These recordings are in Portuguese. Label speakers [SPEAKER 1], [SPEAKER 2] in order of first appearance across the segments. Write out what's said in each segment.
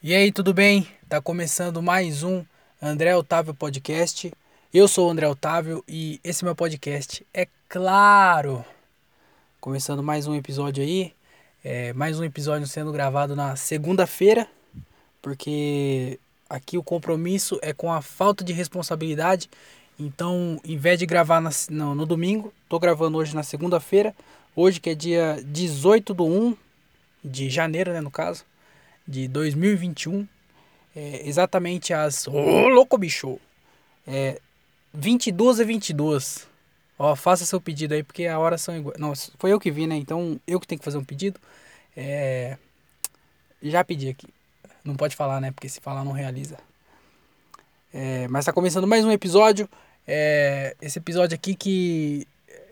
[SPEAKER 1] E aí, tudo bem? Tá começando mais um André Otávio Podcast. Eu sou o André Otávio e esse meu podcast. É claro! Começando mais um episódio aí. É, mais um episódio sendo gravado na segunda-feira, porque aqui o compromisso é com a falta de responsabilidade. Então, em vez de gravar na, no, no domingo, tô gravando hoje na segunda-feira. Hoje que é dia 18 do 1 de janeiro, né, no caso de 2021, é, exatamente às. Ô, oh, louco bicho! É, 22 a 22. Ó, faça seu pedido aí, porque a hora são iguais. Não, foi eu que vi, né? Então eu que tenho que fazer um pedido. É, já pedi aqui. Não pode falar, né? Porque se falar não realiza. É, mas tá começando mais um episódio. É, esse episódio aqui que.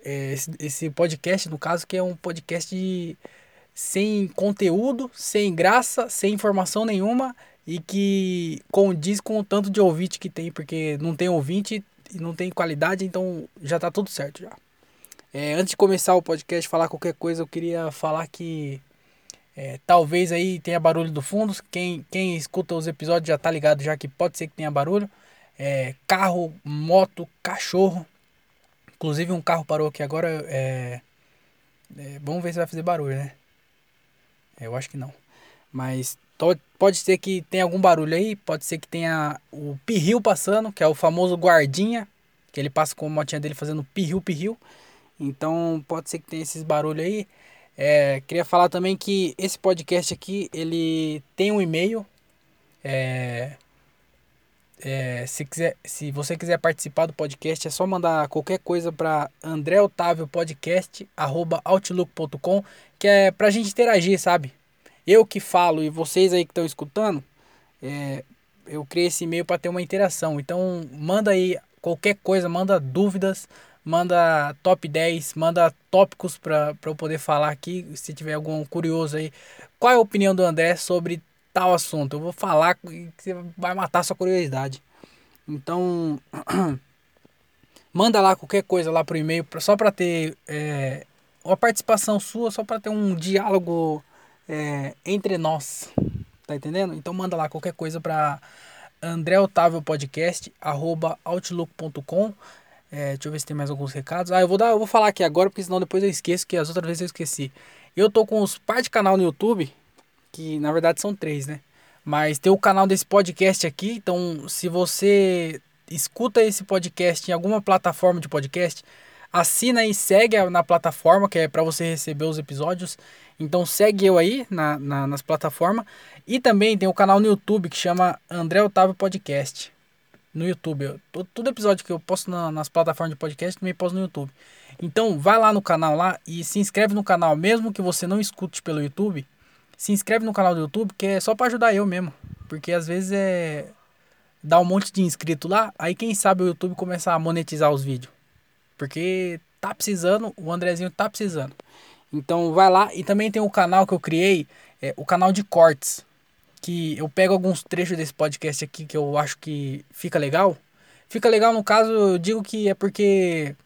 [SPEAKER 1] É, esse, esse podcast, no caso, que é um podcast de sem conteúdo, sem graça, sem informação nenhuma e que condiz com o tanto de ouvinte que tem, porque não tem ouvinte e não tem qualidade, então já tá tudo certo já. É, antes de começar o podcast, falar qualquer coisa, eu queria falar que é, talvez aí tenha barulho do fundo. Quem, quem escuta os episódios já tá ligado já que pode ser que tenha barulho. É, carro, moto, cachorro. Inclusive um carro parou aqui agora. É, é vamos ver se vai fazer barulho, né? Eu acho que não. Mas pode ser que tenha algum barulho aí, pode ser que tenha o pirril passando, que é o famoso guardinha, que ele passa com a motinha dele fazendo pirril, pirril. Então pode ser que tenha esses barulhos aí. É, queria falar também que esse podcast aqui, ele tem um e-mail. É, é, se, quiser, se você quiser participar do podcast, é só mandar qualquer coisa para andreotaviopodcast.outlook.com que é pra gente interagir, sabe? Eu que falo e vocês aí que estão escutando, é, eu criei esse e-mail para ter uma interação. Então, manda aí qualquer coisa, manda dúvidas, manda top 10, manda tópicos para eu poder falar aqui, se tiver algum curioso aí. Qual é a opinião do André sobre tal assunto? Eu vou falar que você vai matar sua curiosidade. Então, manda lá qualquer coisa lá pro e-mail, só para ter é, uma participação sua só para ter um diálogo é, entre nós. Tá entendendo? Então manda lá qualquer coisa para André Otávio Podcast, arroba outlook.com. É, deixa eu ver se tem mais alguns recados. Ah, eu vou dar, eu vou falar aqui agora, porque senão depois eu esqueço, que as outras vezes eu esqueci. Eu tô com os par de canal no YouTube, que na verdade são três, né? Mas tem o canal desse podcast aqui, então se você escuta esse podcast em alguma plataforma de podcast, Assina e segue na plataforma, que é para você receber os episódios. Então segue eu aí na, na, nas plataformas. E também tem o canal no YouTube que chama André Otávio Podcast. No YouTube. Eu, todo, todo, episódio que eu posto na, nas plataformas de podcast também posto no YouTube. Então vai lá no canal lá e se inscreve no canal. Mesmo que você não escute pelo YouTube, se inscreve no canal do YouTube, que é só para ajudar eu mesmo. Porque às vezes é. Dá um monte de inscrito lá, aí quem sabe o YouTube começa a monetizar os vídeos. Porque tá precisando, o Andrezinho tá precisando. Então vai lá e também tem o canal que eu criei, é, o canal de cortes, que eu pego alguns trechos desse podcast aqui que eu acho que fica legal. Fica legal no caso, eu digo que é porque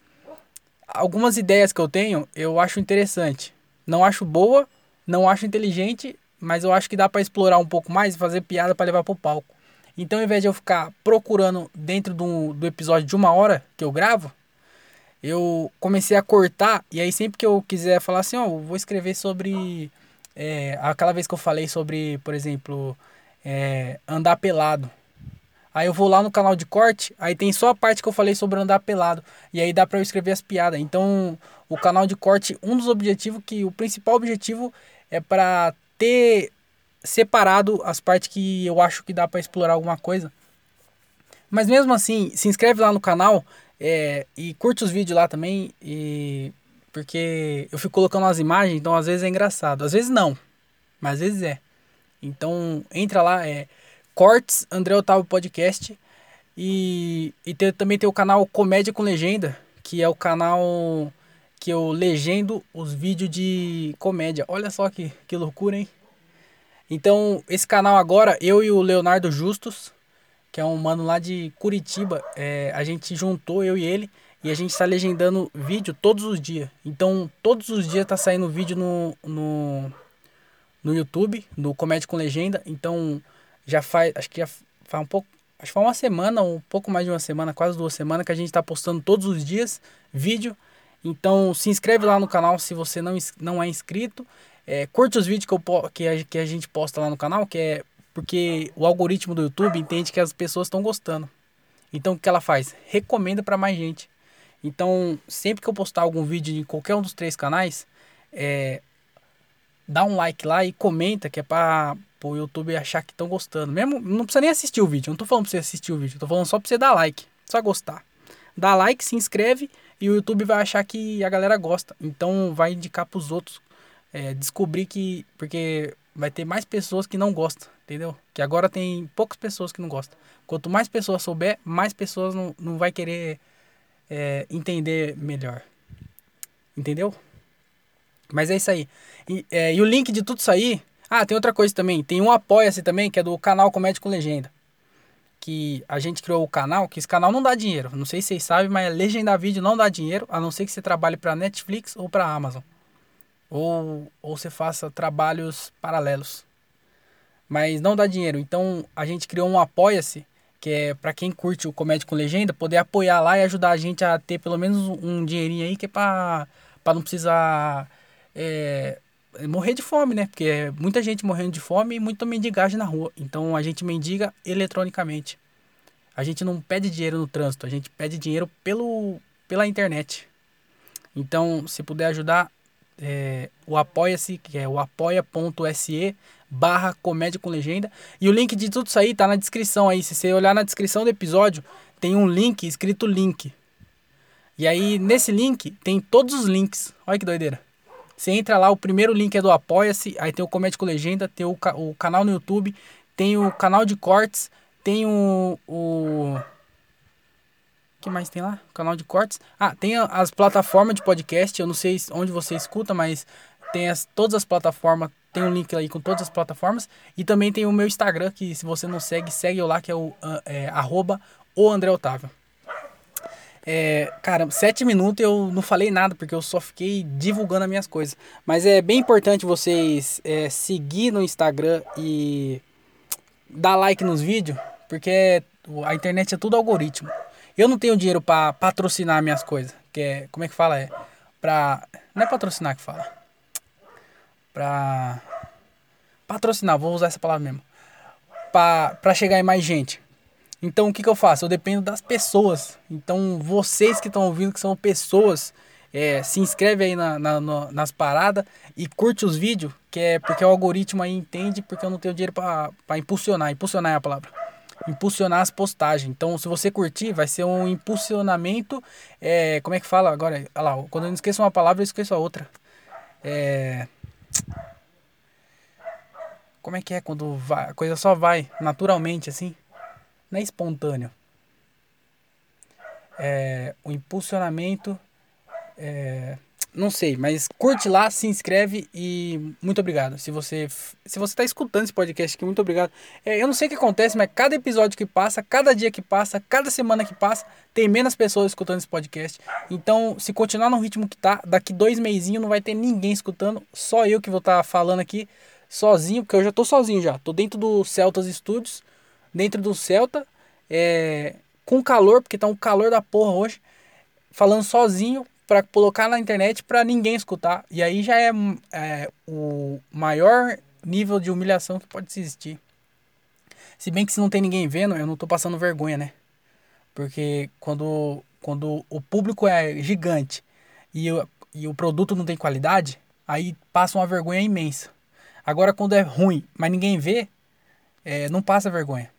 [SPEAKER 1] algumas ideias que eu tenho, eu acho interessante. Não acho boa, não acho inteligente, mas eu acho que dá para explorar um pouco mais e fazer piada para levar pro palco. Então, ao invés de eu ficar procurando dentro do, do episódio de uma hora que eu gravo, eu comecei a cortar, e aí sempre que eu quiser falar assim, ó, vou escrever sobre. É, aquela vez que eu falei sobre, por exemplo, é, andar pelado. Aí eu vou lá no canal de corte, aí tem só a parte que eu falei sobre andar pelado. E aí dá pra eu escrever as piadas. Então, o canal de corte, um dos objetivos, que o principal objetivo é para ter separado as partes que eu acho que dá para explorar alguma coisa. Mas mesmo assim, se inscreve lá no canal é, e curte os vídeos lá também. E porque eu fico colocando as imagens, então às vezes é engraçado. Às vezes não, mas às vezes é. Então entra lá, é Cortes André Otávio Podcast. E, e também tem o canal Comédia com Legenda, que é o canal que eu legendo os vídeos de comédia. Olha só que, que loucura, hein? Então, esse canal agora, eu e o Leonardo Justus, que é um mano lá de Curitiba. É, a gente juntou, eu e ele, e a gente está legendando vídeo todos os dias. Então, todos os dias tá saindo vídeo no, no, no YouTube, no Comédia com Legenda. Então, já faz, acho que já faz um pouco, acho que faz uma semana, um pouco mais de uma semana, quase duas semanas, que a gente está postando todos os dias vídeo. Então se inscreve lá no canal se você não, não é inscrito. É, curte os vídeos que, eu, que, a, que a gente posta lá no canal, que é porque o algoritmo do YouTube entende que as pessoas estão gostando. Então o que ela faz? Recomenda para mais gente. Então, sempre que eu postar algum vídeo em qualquer um dos três canais, é, dá um like lá e comenta que é para o YouTube achar que estão gostando. Mesmo não precisa nem assistir o vídeo. Não tô falando para você assistir o vídeo, eu tô falando só para você dar like, só gostar. Dá like, se inscreve e o YouTube vai achar que a galera gosta. Então vai indicar para os outros é, descobrir que porque vai ter mais pessoas que não gostam, entendeu? Que agora tem poucas pessoas que não gostam. Quanto mais pessoas souber, mais pessoas não, não vai querer é, entender melhor. Entendeu? Mas é isso aí. E, é, e, o link de tudo isso aí. Ah, tem outra coisa também. Tem um Apoia-se também, que é do canal Comédia com Legenda. Que a gente criou o canal, que esse canal não dá dinheiro. Não sei se vocês sabem, mas legendar vídeo não dá dinheiro, a não ser que você trabalhe para Netflix ou para Amazon. Ou, ou você faça trabalhos paralelos. Mas não dá dinheiro. Então a gente criou um Apoia-se que é para quem curte o Comédia com Legenda, poder apoiar lá e ajudar a gente a ter pelo menos um dinheirinho aí que é para não precisar é, morrer de fome, né? Porque é muita gente morrendo de fome e muita mendigagem na rua. Então a gente mendiga eletronicamente. A gente não pede dinheiro no trânsito, a gente pede dinheiro pelo, pela internet. Então, se puder ajudar, é, o apoia-se, que é o apoia.se barra comédia com legenda. E o link de tudo isso aí tá na descrição aí. Se você olhar na descrição do episódio, tem um link escrito link. E aí nesse link tem todos os links. Olha que doideira. Você entra lá, o primeiro link é do Apoia-se, aí tem o Comédia com Legenda, tem o, o canal no YouTube, tem o canal de cortes, tem o, o que mais tem lá? O canal de cortes. Ah, tem as plataformas de podcast. Eu não sei onde você escuta, mas tem as, todas as plataformas tem um link aí com todas as plataformas. E também tem o meu Instagram, que se você não segue, segue eu lá, que é o ah, é, arroba o André Otávio. É, cara, sete minutos eu não falei nada, porque eu só fiquei divulgando as minhas coisas. Mas é bem importante vocês é, seguir no Instagram e dar like nos vídeos, porque a internet é tudo algoritmo. Eu não tenho dinheiro para patrocinar minhas coisas, que é, como é que fala? É, pra, não é patrocinar que fala para patrocinar, vou usar essa palavra mesmo, para chegar em mais gente. Então o que, que eu faço? Eu dependo das pessoas. Então vocês que estão ouvindo, que são pessoas, é, se inscreve aí na, na, na, nas paradas e curte os vídeos, que é porque o algoritmo aí entende, porque eu não tenho dinheiro para impulsionar. Impulsionar é a palavra. Impulsionar as postagens. Então, se você curtir, vai ser um impulsionamento. É, como é que fala agora? Olha lá, quando eu esqueço uma palavra, eu esqueço a outra. É, como é que é quando vai, a coisa só vai naturalmente assim? Não é espontâneo. É, o impulsionamento. É, não sei, mas curte lá, se inscreve e muito obrigado. Se você se você está escutando esse podcast aqui, muito obrigado. É, eu não sei o que acontece, mas cada episódio que passa, cada dia que passa, cada semana que passa, tem menos pessoas escutando esse podcast. Então, se continuar no ritmo que tá, daqui dois meizinhos não vai ter ninguém escutando, só eu que vou estar tá falando aqui sozinho, porque eu já tô sozinho já. Tô dentro do Celtas Studios, dentro do Celta, é, com calor, porque tá um calor da porra hoje, falando sozinho para colocar na internet para ninguém escutar. E aí já é, é, o maior nível de humilhação que pode existir. Se bem que se não tem ninguém vendo, eu não tô passando vergonha, né? Porque quando, quando o público é gigante e, o, e o produto não tem qualidade, aí passa uma vergonha imensa. Agora, quando é ruim, mas ninguém vê, é, não passa vergonha.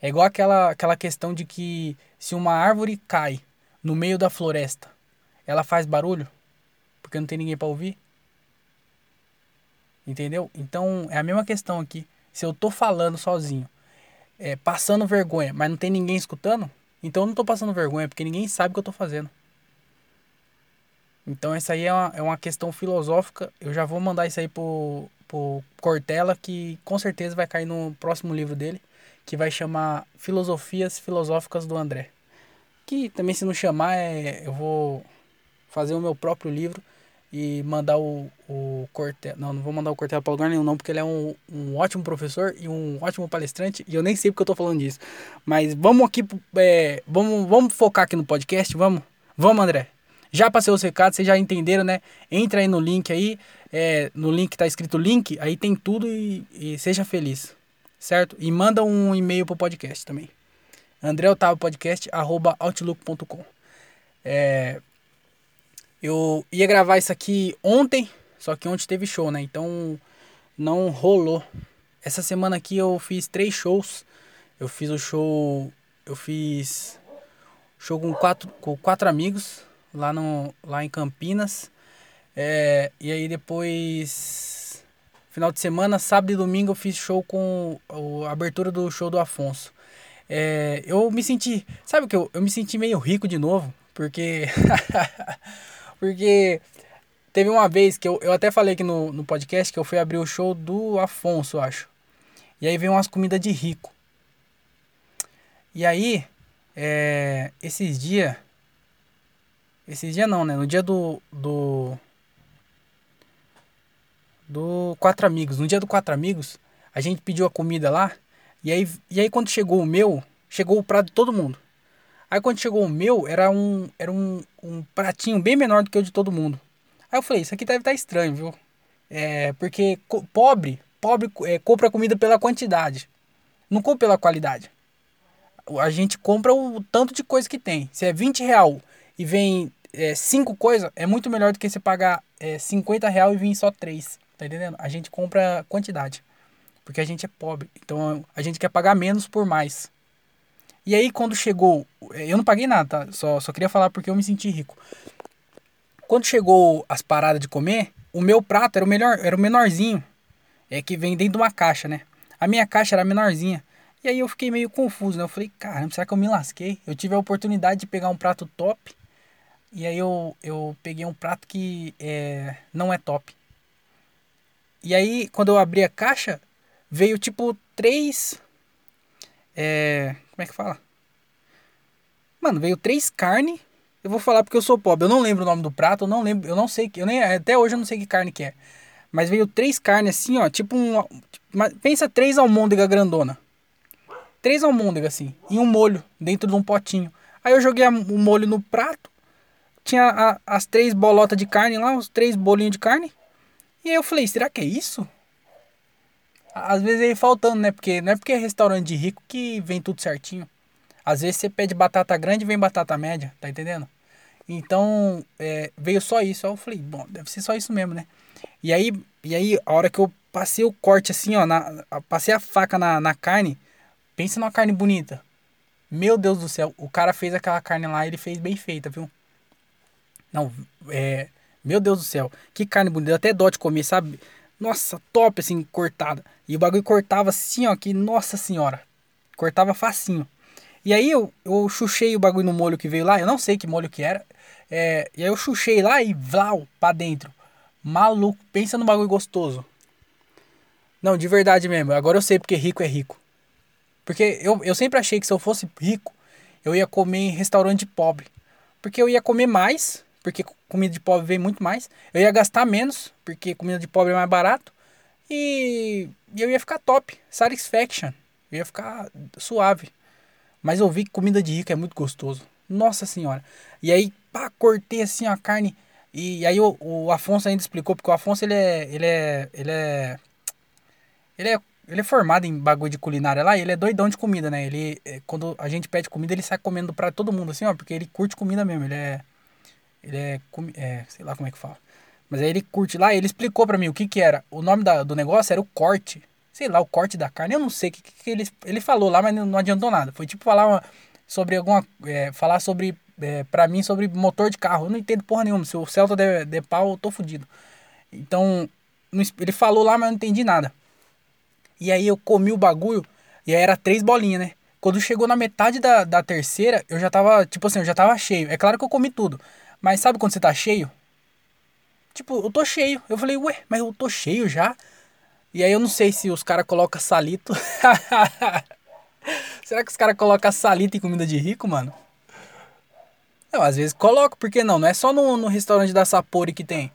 [SPEAKER 1] É igual aquela, aquela questão de que se uma árvore cai no meio da floresta, ela faz barulho porque não tem ninguém para ouvir. Entendeu? Então é a mesma questão aqui. Se eu tô falando sozinho, é, passando vergonha, mas não tem ninguém escutando, então eu não tô passando vergonha porque ninguém sabe o que eu tô fazendo. Então essa aí é uma, é uma questão filosófica. Eu já vou mandar isso aí pro, pro Cortella, que com certeza vai cair no próximo livro dele, que vai chamar Filosofias Filosóficas do André. Que também se não chamar, é, eu vou fazer o meu próprio livro e mandar o, o Cortella. Não, não vou mandar o Cortella para lugar nenhum, não, porque ele é um, um ótimo professor e um ótimo palestrante. E eu nem sei porque eu tô falando disso. Mas vamos aqui, é, vamos, vamos focar aqui no podcast, vamos? Vamos, André. Já passei os recados, vocês já entenderam, né? Entra aí no link aí, é, no link tá escrito link, aí tem tudo e, e seja feliz, certo? E manda um e-mail pro podcast também. André Otávio Podcast, arroba. É, eu ia gravar isso aqui ontem, só que ontem teve show, né? Então não rolou. Essa semana aqui eu fiz três shows. Eu fiz o show. Eu fiz show com quatro, com quatro amigos lá, no, lá em Campinas. É, e aí depois. Final de semana, sábado e domingo, eu fiz show com a abertura do show do Afonso. É, eu me senti. Sabe o que? Eu, eu me senti meio rico de novo. Porque. Porque teve uma vez que eu, eu até falei aqui no, no podcast que eu fui abrir o show do Afonso, acho. E aí veio umas comidas de rico. E aí, é, esses dias. Esses dias não, né? No dia do. Do. Do Quatro Amigos. No dia do Quatro Amigos, a gente pediu a comida lá. E aí, e aí quando chegou o meu, chegou o prato de todo mundo. Aí quando chegou o meu, era um, era um, um pratinho bem menor do que o de todo mundo. Aí eu falei, isso aqui deve estar tá estranho, viu? É, porque pobre, pobre é, compra comida pela quantidade, não compra pela qualidade. A gente compra o tanto de coisa que tem. Se é 20 real e vem é, cinco coisas, é muito melhor do que você pagar é, 50 real e vir só três. Tá entendendo? A gente compra quantidade. Porque a gente é pobre. Então a gente quer pagar menos por mais. E aí quando chegou, eu não paguei nada, tá? Só, só queria falar porque eu me senti rico. Quando chegou as paradas de comer, o meu prato era o melhor, era o menorzinho. É que vem dentro de uma caixa, né? A minha caixa era menorzinha. E aí eu fiquei meio confuso, né? Eu falei, caramba, será que eu me lasquei? Eu tive a oportunidade de pegar um prato top. E aí eu, eu peguei um prato que é, não é top. E aí, quando eu abri a caixa, veio tipo três é. Como é que fala? Mano, veio três carne. Eu vou falar porque eu sou pobre. Eu não lembro o nome do prato, eu não lembro. Eu não sei que. Eu nem, até hoje eu não sei que carne que é. Mas veio três carnes assim, ó. Tipo um. Pensa três almôndega grandona. Três almôndegas assim. E um molho dentro de um potinho. Aí eu joguei o molho no prato. Tinha a, as três bolotas de carne lá, os três bolinhos de carne. E aí eu falei, será que é isso? Às vezes aí faltando, né? Porque não é porque é restaurante de rico que vem tudo certinho. Às vezes você pede batata grande vem batata média, tá entendendo? Então, é, veio só isso. Aí eu falei, bom, deve ser só isso mesmo, né? E aí, e aí a hora que eu passei o corte assim, ó, na, passei a faca na, na carne, pensa numa carne bonita. Meu Deus do céu, o cara fez aquela carne lá, ele fez bem feita, viu? Não, é. Meu Deus do céu, que carne bonita, até dó de comer, sabe? Nossa, top assim, cortada. E o bagulho cortava assim, ó, que nossa senhora. Cortava facinho. E aí eu, eu chuchei o bagulho no molho que veio lá, eu não sei que molho que era. É, e aí eu chuchei lá e vlau, pra dentro. Maluco, pensa no bagulho gostoso. Não, de verdade mesmo. Agora eu sei porque rico é rico. Porque eu, eu sempre achei que se eu fosse rico, eu ia comer em restaurante pobre. Porque eu ia comer mais porque comida de pobre vem muito mais. Eu ia gastar menos, porque comida de pobre é mais barato. E, eu ia ficar top, satisfaction. Eu ia ficar suave. Mas eu vi que comida de rico é muito gostoso. Nossa senhora. E aí, pá, cortei assim a carne. E, aí o, o Afonso ainda explicou, porque o Afonso ele é. Ele é. Ele é. Ele é, ele é formado em bagulho de culinária lá ele é doidão de comida, né? Ele. É, quando a gente pede comida, ele sai comendo pra todo mundo, assim, ó, porque ele curte comida mesmo. Ele é. Ele é, é, sei lá como é que fala. Mas aí ele curte lá, ele explicou para mim o que que era. O nome da, do negócio era o corte. Sei lá, o corte da carne. Eu não sei o que, que ele, ele falou lá, mas não adiantou nada. Foi tipo falar uma, sobre alguma. É, falar sobre. É, pra mim, sobre motor de carro. Eu não entendo porra nenhuma. Se o Celta der, der pau, eu tô fudido. Então, ele falou lá, mas eu não entendi nada. E aí eu comi o bagulho. E aí era três bolinhas, né? Quando chegou na metade da, da terceira, eu já tava, tipo assim, eu já tava cheio. É claro que eu comi tudo. Mas sabe quando você tá cheio? Tipo, eu tô cheio. Eu falei, ué, mas eu tô cheio já? E aí eu não sei se os caras colocam salito. Será que os caras colocam salito em comida de rico, mano? Não, às vezes coloca, por que não? Não é só no, no restaurante da Sapori que tem.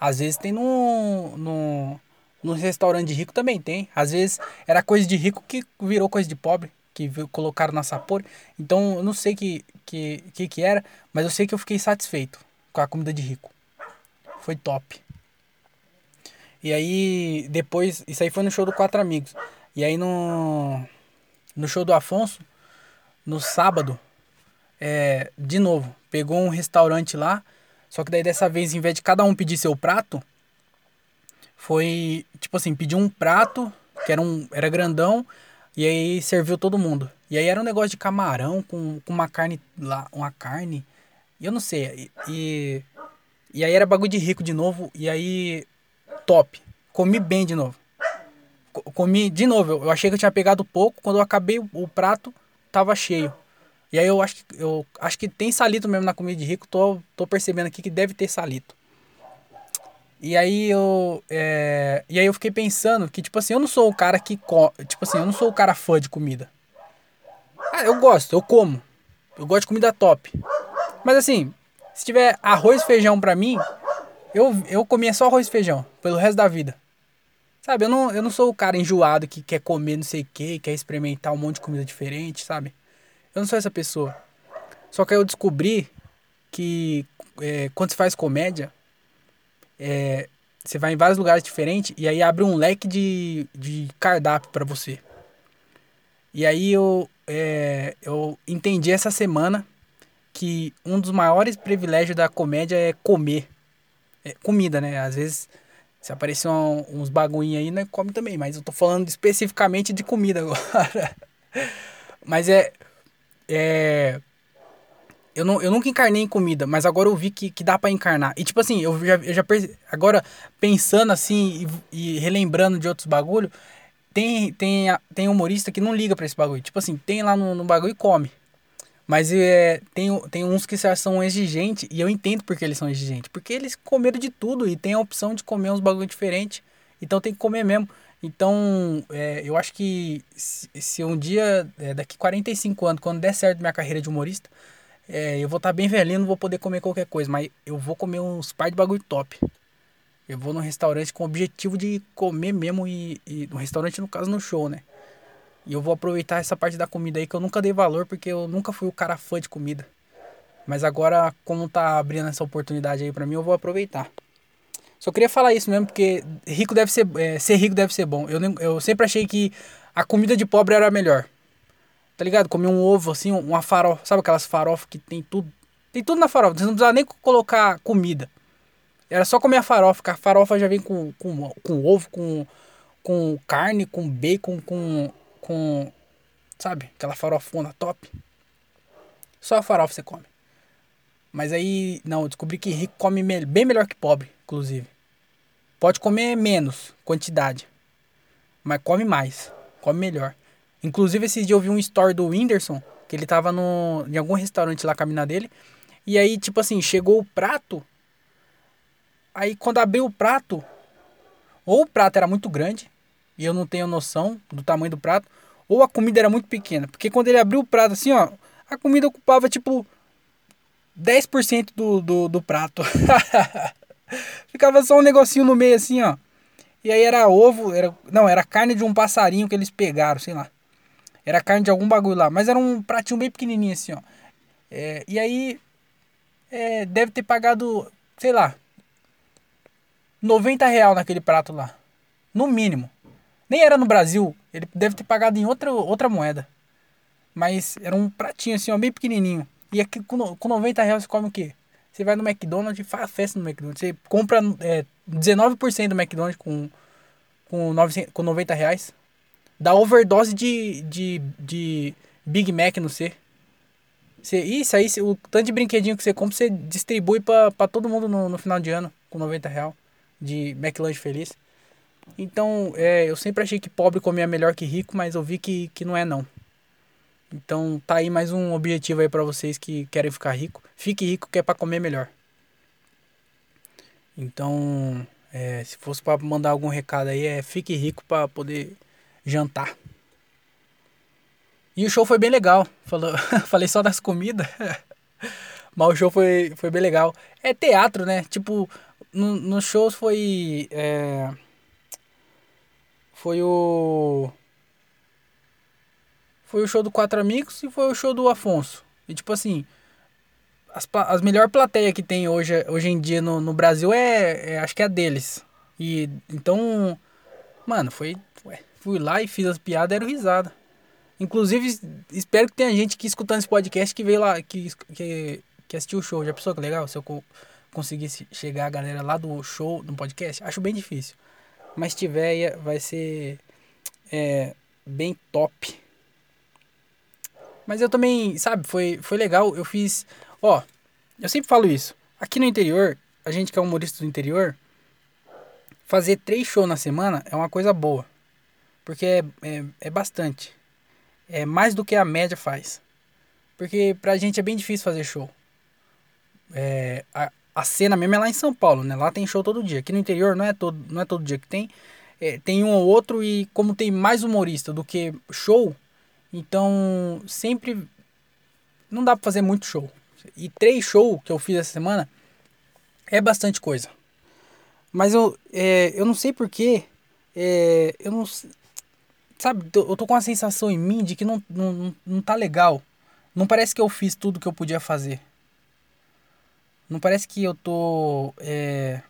[SPEAKER 1] Às vezes tem no, no, no restaurante de rico também tem. Às vezes era coisa de rico que virou coisa de pobre, que colocaram na sapor. Então eu não sei que que, que que era, mas eu sei que eu fiquei satisfeito com a comida de rico. Foi top. E aí depois, isso aí foi no show do Quatro Amigos. E aí no no show do Afonso, no sábado, é, de novo, pegou um restaurante lá, só que daí dessa vez, em vez de cada um pedir seu prato, foi tipo assim, pediu um prato, que era, um, era grandão, e aí serviu todo mundo. E aí era um negócio de camarão com, com uma carne lá, uma carne, e eu não sei, e, e, aí era bagulho de rico de novo, e aí top, comi bem de novo. Comi de novo, eu achei que eu tinha pegado pouco, quando eu acabei o prato, tava cheio. E aí eu acho que eu acho que tem salito mesmo na comida de rico, tô, tô percebendo aqui que deve ter salito. E aí eu é, e aí eu fiquei pensando que tipo assim, eu não sou o cara que tipo assim, eu não sou o cara fã de comida. Ah, eu gosto, eu como. Eu gosto de comida top. Mas assim, se tiver arroz e feijão pra mim, eu, eu comia só arroz e feijão pelo resto da vida. Sabe, eu não, eu não sou o cara enjoado que quer comer não sei o que, quer experimentar um monte de comida diferente, sabe? Eu não sou essa pessoa. Só que eu descobri que é, quando você faz comédia, é, você vai em vários lugares diferentes e aí abre um leque de, de cardápio para você. E aí eu, é, eu entendi essa semana que um dos maiores privilégios da comédia é comer. É comida, né? Às vezes se aparecer um, uns bagulhinhos aí, né, come também. Mas eu tô falando especificamente de comida agora. mas é. É. Eu, não, eu nunca encarnei em comida, mas agora eu vi que, que dá para encarnar. E tipo assim, eu já, eu já agora pensando assim e, e, relembrando de outros bagulho, tem, tem, tem humorista que não liga para esse bagulho. Tipo assim, tem lá no, no bagulho e come. Mas é, tem, tem uns que são exigentes e eu entendo porque eles são exigentes. Porque eles comeram de tudo e tem a opção de comer uns bagulho diferente. Então tem que comer mesmo. Então, é, eu acho que se, se um dia, é, daqui 45 anos, quando der certo minha carreira de humorista, é, eu vou estar tá bem velhinho, não vou poder comer qualquer coisa, mas eu vou comer uns par de bagulho top. Eu vou num restaurante com o objetivo de comer mesmo e, e no restaurante, no caso, no show, né? E eu vou aproveitar essa parte da comida aí que eu nunca dei valor porque eu nunca fui o cara fã de comida. Mas agora, como tá abrindo essa oportunidade aí pra mim, eu vou aproveitar. Só queria falar isso mesmo, porque rico deve ser, é, ser rico deve ser bom. Eu, eu sempre achei que a comida de pobre era melhor. Tá ligado? Comer um ovo assim, uma farofa. Sabe aquelas farofas que tem tudo? Tem tudo na farofa. Você não precisa nem colocar comida. Era só comer a farofa, a farofa já vem com, com, com ovo, com, com carne, com bacon, com com, sabe, aquela farofona top. Só a farofa você come. Mas aí, não, eu descobri que rico come me bem melhor que pobre, inclusive. Pode comer menos quantidade, mas come mais, come melhor. Inclusive, esses dias eu vi um story do Whindersson, que ele tava no, em algum restaurante lá caminhando dele. E aí, tipo assim, chegou o prato. Aí, quando abriu o prato, ou o prato era muito grande, e eu não tenho noção do tamanho do prato, ou a comida era muito pequena. Porque quando ele abriu o prato assim, ó, a comida ocupava tipo 10% do, do, do prato. Ficava só um negocinho no meio assim, ó. E aí era ovo, era, não, era carne de um passarinho que eles pegaram, sei lá. Era carne de algum bagulho lá, mas era um pratinho bem pequenininho assim, ó. É, e aí é, deve ter pagado, sei lá, 90 real naquele prato lá. No mínimo. Nem era no Brasil, ele deve ter pagado em outra, outra moeda. Mas era um pratinho assim, ó, bem pequenininho. E aqui com, com 90 reais você come o quê? Você vai no McDonald's e faz festa no McDonald's. Você compra é, 19% do McDonald's com, com, 900, com 90 reais. Dá overdose de, de, de Big Mac no C. Você, isso aí, o tanto de brinquedinho que você compra, você distribui para todo mundo no, no final de ano com 90 reais de McLanche feliz. Então, é, eu sempre achei que pobre comia melhor que rico, mas eu vi que, que não é não. Então, tá aí mais um objetivo aí para vocês que querem ficar rico. Fique rico que é para comer melhor. Então, é, se fosse para mandar algum recado aí, é fique rico para poder jantar. E o show foi bem legal. Falou, falei só das comidas. Mas o show foi, foi bem legal. É teatro, né? Tipo, no, nos shows foi. É, foi o. Foi o show do Quatro Amigos e foi o show do Afonso. E tipo assim. As, as melhor plateia que tem hoje, hoje em dia no, no Brasil é, é Acho que é a deles. E então. Mano, foi. Ué, fui lá e fiz as piadas era risada. Inclusive, espero que tenha gente que escutando esse podcast que veio lá, que, que, que assistiu o show. Já pensou que legal se eu conseguisse chegar a galera lá do show, no podcast? Acho bem difícil. Mas se tiver, vai ser é, bem top. Mas eu também, sabe, foi, foi legal. Eu fiz. Ó, eu sempre falo isso. Aqui no interior, a gente que é humorista do interior, fazer três shows na semana é uma coisa boa. Porque é, é, é bastante é mais do que a média faz. Porque pra gente é bem difícil fazer show. É, a cena mesmo é lá em São Paulo, né? Lá tem show todo dia. Aqui no interior não é todo, não é todo dia que tem. É, tem um ou outro e como tem mais humorista do que show, então sempre não dá pra fazer muito show. E três shows que eu fiz essa semana é bastante coisa. Mas eu, é, eu não sei porquê. É, eu não, sabe, eu tô com uma sensação em mim de que não, não, não tá legal. Não parece que eu fiz tudo que eu podia fazer. Não parece que eu tô. É...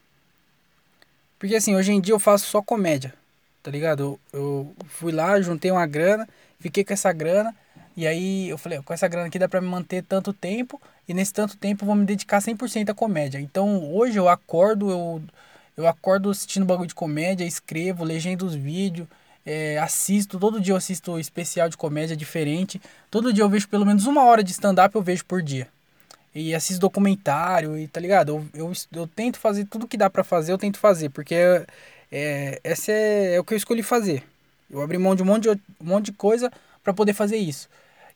[SPEAKER 1] Porque assim, hoje em dia eu faço só comédia, tá ligado? Eu, eu fui lá, juntei uma grana, fiquei com essa grana. E aí eu falei, com essa grana aqui dá pra me manter tanto tempo. E nesse tanto tempo eu vou me dedicar 100% à comédia. Então hoje eu acordo, eu, eu acordo assistindo bagulho de comédia, escrevo, legendo os vídeos é, assisto, todo dia eu assisto especial de comédia diferente. Todo dia eu vejo pelo menos uma hora de stand-up eu vejo por dia. E assisto documentário e tá ligado? Eu, eu, eu tento fazer tudo que dá para fazer, eu tento fazer, porque é, é, essa é, é o que eu escolhi fazer. Eu abri mão de um monte de, um monte de coisa para poder fazer isso.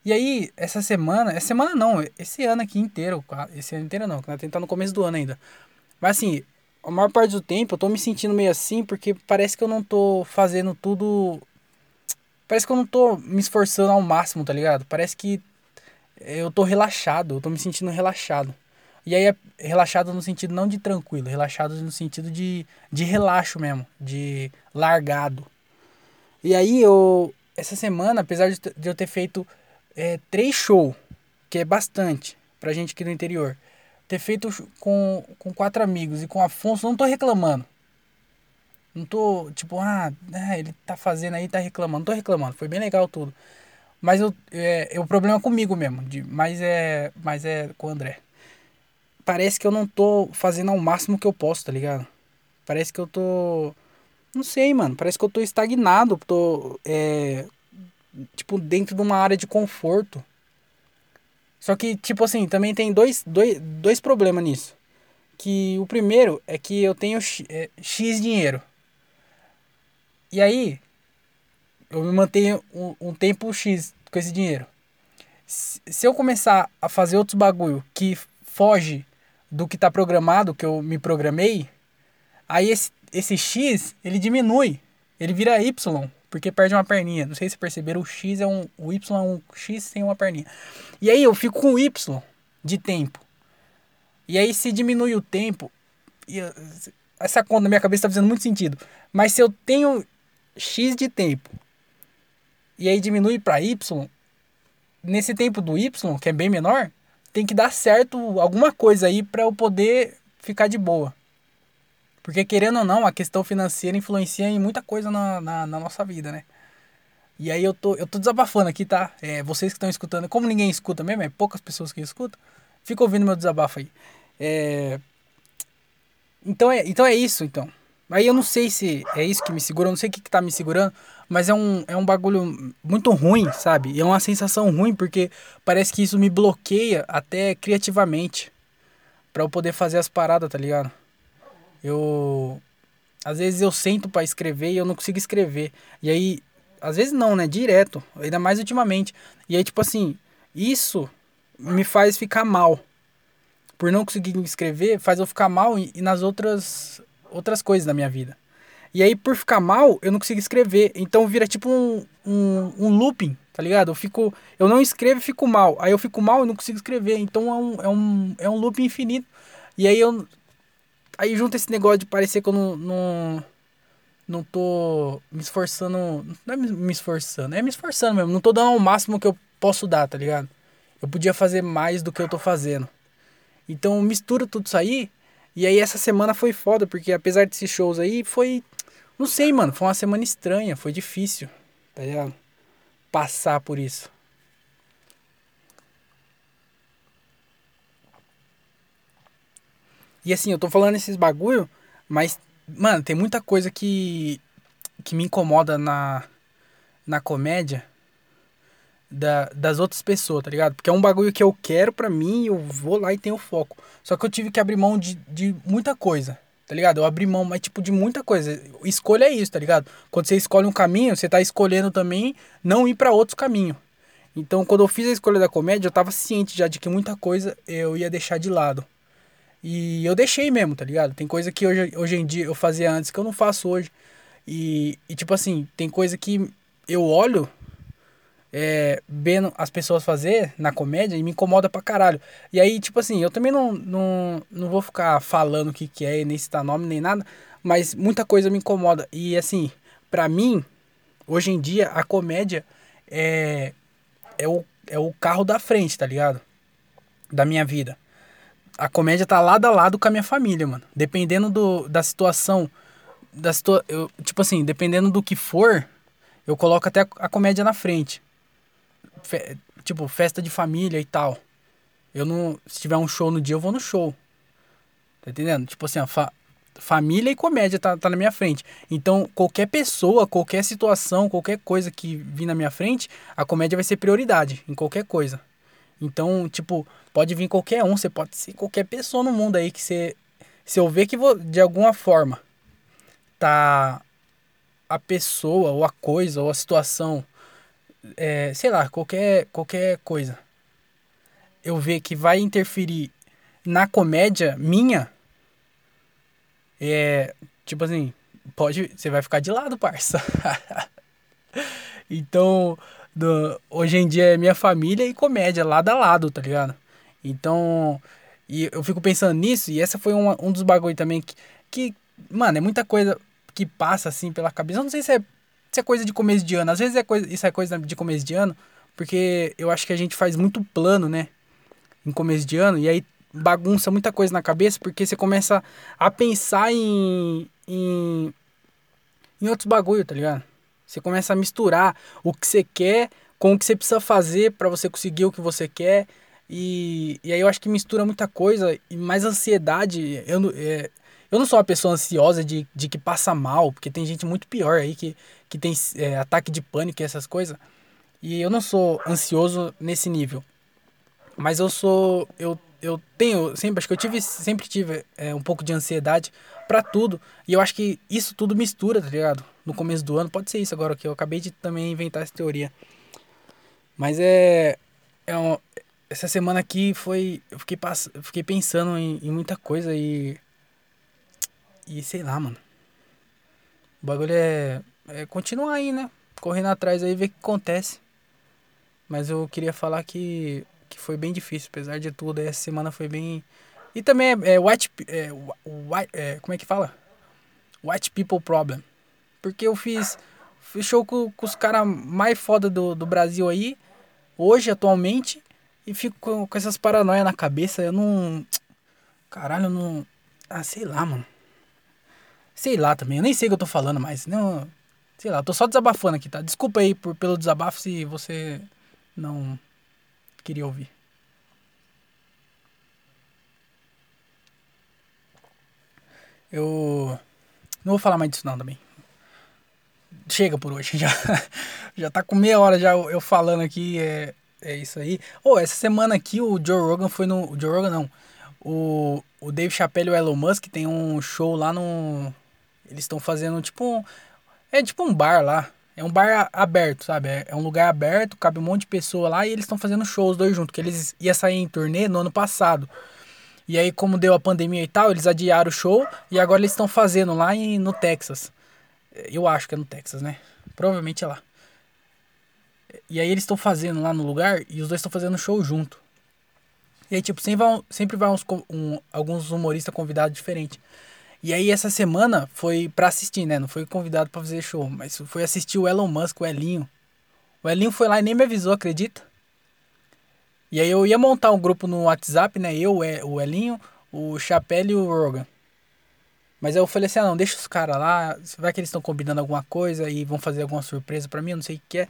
[SPEAKER 1] E aí, essa semana, essa semana não, esse ano aqui inteiro, esse ano inteiro não, que tá no começo do ano ainda. Mas assim, a maior parte do tempo eu tô me sentindo meio assim porque parece que eu não tô fazendo tudo. Parece que eu não tô me esforçando ao máximo, tá ligado? Parece que eu tô relaxado, eu tô me sentindo relaxado. E aí é relaxado no sentido não de tranquilo, relaxado no sentido de, de relaxo mesmo, de largado. E aí eu, essa semana, apesar de, de eu ter feito é, três shows, que é bastante pra gente aqui no interior, ter feito com, com quatro amigos e com Afonso, não tô reclamando. Não tô, tipo, ah, é, ele tá fazendo aí, tá reclamando. Não tô reclamando, foi bem legal tudo. Mas eu, é, é o problema é comigo mesmo, de, mas, é, mas é com o André. Parece que eu não tô fazendo ao máximo que eu posso, tá ligado? Parece que eu tô. Não sei, mano. Parece que eu tô estagnado. Tô. É, tipo, dentro de uma área de conforto. Só que, tipo assim, também tem dois, dois, dois problemas nisso. Que o primeiro é que eu tenho X, é, X dinheiro. E aí, eu me mantenho um, um tempo X com esse dinheiro. Se eu começar a fazer outros bagulho que foge do que tá programado, que eu me programei, aí esse, esse X, ele diminui. Ele vira Y porque perde uma perninha. Não sei se perceberam, o X é um. O Y é um X sem uma perninha. E aí eu fico com Y de tempo. E aí se diminui o tempo. essa conta na minha cabeça está fazendo muito sentido. Mas se eu tenho X de tempo e aí diminui para Y, nesse tempo do Y, que é bem menor, tem que dar certo alguma coisa aí para eu poder ficar de boa. Porque querendo ou não, a questão financeira influencia em muita coisa na, na, na nossa vida, né? E aí eu tô, eu tô desabafando aqui, tá? É, vocês que estão escutando, como ninguém escuta mesmo, é poucas pessoas que escutam, fica ouvindo meu desabafo aí. É... Então, é, então é isso, então. Aí eu não sei se é isso que me segura, eu não sei o que, que tá me segurando, mas é um, é um bagulho muito ruim, sabe? E é uma sensação ruim porque parece que isso me bloqueia até criativamente para eu poder fazer as paradas, tá ligado? Eu. Às vezes eu sento para escrever e eu não consigo escrever. E aí. Às vezes não, né? Direto. Ainda mais ultimamente. E aí, tipo assim. Isso me faz ficar mal. Por não conseguir escrever, faz eu ficar mal e, e nas outras. Outras coisas da minha vida. E aí, por ficar mal, eu não consigo escrever. Então vira tipo um, um, um looping, tá ligado? Eu fico. Eu não escrevo e fico mal. Aí eu fico mal e não consigo escrever. Então é um, é um, é um loop infinito. E aí eu aí junta esse negócio de parecer que eu não, não, não tô me esforçando. Não é me esforçando, é me esforçando mesmo. Não tô dando o máximo que eu posso dar, tá ligado? Eu podia fazer mais do que eu tô fazendo. Então mistura tudo isso aí. E aí essa semana foi foda, porque apesar desses shows aí, foi. Não sei, mano. Foi uma semana estranha, foi difícil, tá ligado? Passar por isso. E assim, eu tô falando esses bagulho, mas, mano, tem muita coisa que, que me incomoda na, na comédia da, das outras pessoas, tá ligado? Porque é um bagulho que eu quero pra mim, eu vou lá e tenho foco. Só que eu tive que abrir mão de, de muita coisa, tá ligado? Eu abri mão, mas tipo, de muita coisa. Escolha é isso, tá ligado? Quando você escolhe um caminho, você tá escolhendo também não ir para outros caminhos. Então, quando eu fiz a escolha da comédia, eu tava ciente já de que muita coisa eu ia deixar de lado. E eu deixei mesmo, tá ligado? Tem coisa que hoje, hoje em dia eu fazia antes que eu não faço hoje. E, e tipo assim, tem coisa que eu olho é, vendo as pessoas fazer na comédia e me incomoda pra caralho. E aí, tipo assim, eu também não, não, não vou ficar falando o que, que é, nem citar nome, nem nada, mas muita coisa me incomoda. E assim, pra mim, hoje em dia, a comédia é, é, o, é o carro da frente, tá ligado? Da minha vida a comédia tá lado a lado com a minha família, mano. Dependendo do, da situação, da situa eu, tipo assim, dependendo do que for, eu coloco até a comédia na frente. Fe tipo, festa de família e tal. Eu não, se tiver um show no dia, eu vou no show. Tá entendendo? Tipo assim, fa família e comédia tá, tá na minha frente. Então, qualquer pessoa, qualquer situação, qualquer coisa que vir na minha frente, a comédia vai ser prioridade em qualquer coisa. Então, tipo, pode vir qualquer um, você pode ser qualquer pessoa no mundo aí que você. Se eu ver que de alguma forma tá a pessoa, ou a coisa, ou a situação, é, sei lá, qualquer, qualquer coisa, eu ver que vai interferir na comédia minha, é. Tipo assim, pode. Você vai ficar de lado, parça. então do, hoje em dia é minha família e comédia, lado a lado, tá ligado? Então, e eu fico pensando nisso, e essa foi uma, um dos bagulho também que, que, mano, é muita coisa que passa assim pela cabeça. Eu não sei se é, se é coisa de começo de ano, às vezes é coisa, isso é coisa de começo de ano, porque eu acho que a gente faz muito plano, né? Em começo de ano, e aí bagunça muita coisa na cabeça, porque você começa a pensar em, em, em outros bagulho, tá ligado? Você começa a misturar o que você quer com o que você precisa fazer para você conseguir o que você quer. E, e aí eu acho que mistura muita coisa e mais ansiedade. Eu, é, eu não sou uma pessoa ansiosa de, de que passa mal, porque tem gente muito pior aí que, que tem é, ataque de pânico e essas coisas. E eu não sou ansioso nesse nível. Mas eu sou. Eu, eu tenho. Sempre, acho que eu tive, sempre tive é, um pouco de ansiedade para tudo. E eu acho que isso tudo mistura, tá ligado? No começo do ano. Pode ser isso agora que eu acabei de também inventar essa teoria. Mas é. é um, essa semana aqui foi. Eu fiquei, pass, fiquei pensando em, em muita coisa e. E sei lá, mano. O bagulho é, é continuar aí, né? Correndo atrás aí, ver o que acontece. Mas eu queria falar que, que foi bem difícil, apesar de tudo. Essa semana foi bem e também é, é white, é, white é, como é que fala? White people problem. Porque eu fiz, fiz show com, com os caras mais foda do, do Brasil aí, hoje, atualmente, e fico com, com essas paranoias na cabeça. Eu não. Caralho, eu não. Ah, sei lá, mano. Sei lá também, eu nem sei o que eu tô falando mais. Não, sei lá, tô só desabafando aqui, tá? Desculpa aí por, pelo desabafo se você não queria ouvir. Eu não vou falar mais disso não também. Chega por hoje, já, já tá com meia hora já eu falando aqui, é, é isso aí. Oh, essa semana aqui o Joe Rogan foi no... O Joe Rogan não, o, o Dave Chappelle e o Elon Musk tem um show lá no... Eles estão fazendo tipo um... É tipo um bar lá. É um bar aberto, sabe? É, é um lugar aberto, cabe um monte de pessoa lá e eles estão fazendo shows dois juntos. Que eles iam sair em turnê no ano passado. E aí, como deu a pandemia e tal, eles adiaram o show e agora eles estão fazendo lá em, no Texas. Eu acho que é no Texas, né? Provavelmente é lá. E aí eles estão fazendo lá no lugar e os dois estão fazendo show junto. E aí, tipo, sempre vai, sempre vai uns, um, alguns humoristas convidados diferentes. E aí, essa semana foi pra assistir, né? Não foi convidado pra fazer show, mas foi assistir o Elon Musk, o Elinho. O Elinho foi lá e nem me avisou, acredita? E aí eu ia montar um grupo no WhatsApp, né? Eu, o Elinho, o Chapéu e o Rogan. Mas eu falei assim, ah não, deixa os caras lá, vai que eles estão combinando alguma coisa e vão fazer alguma surpresa para mim, eu não sei o que é.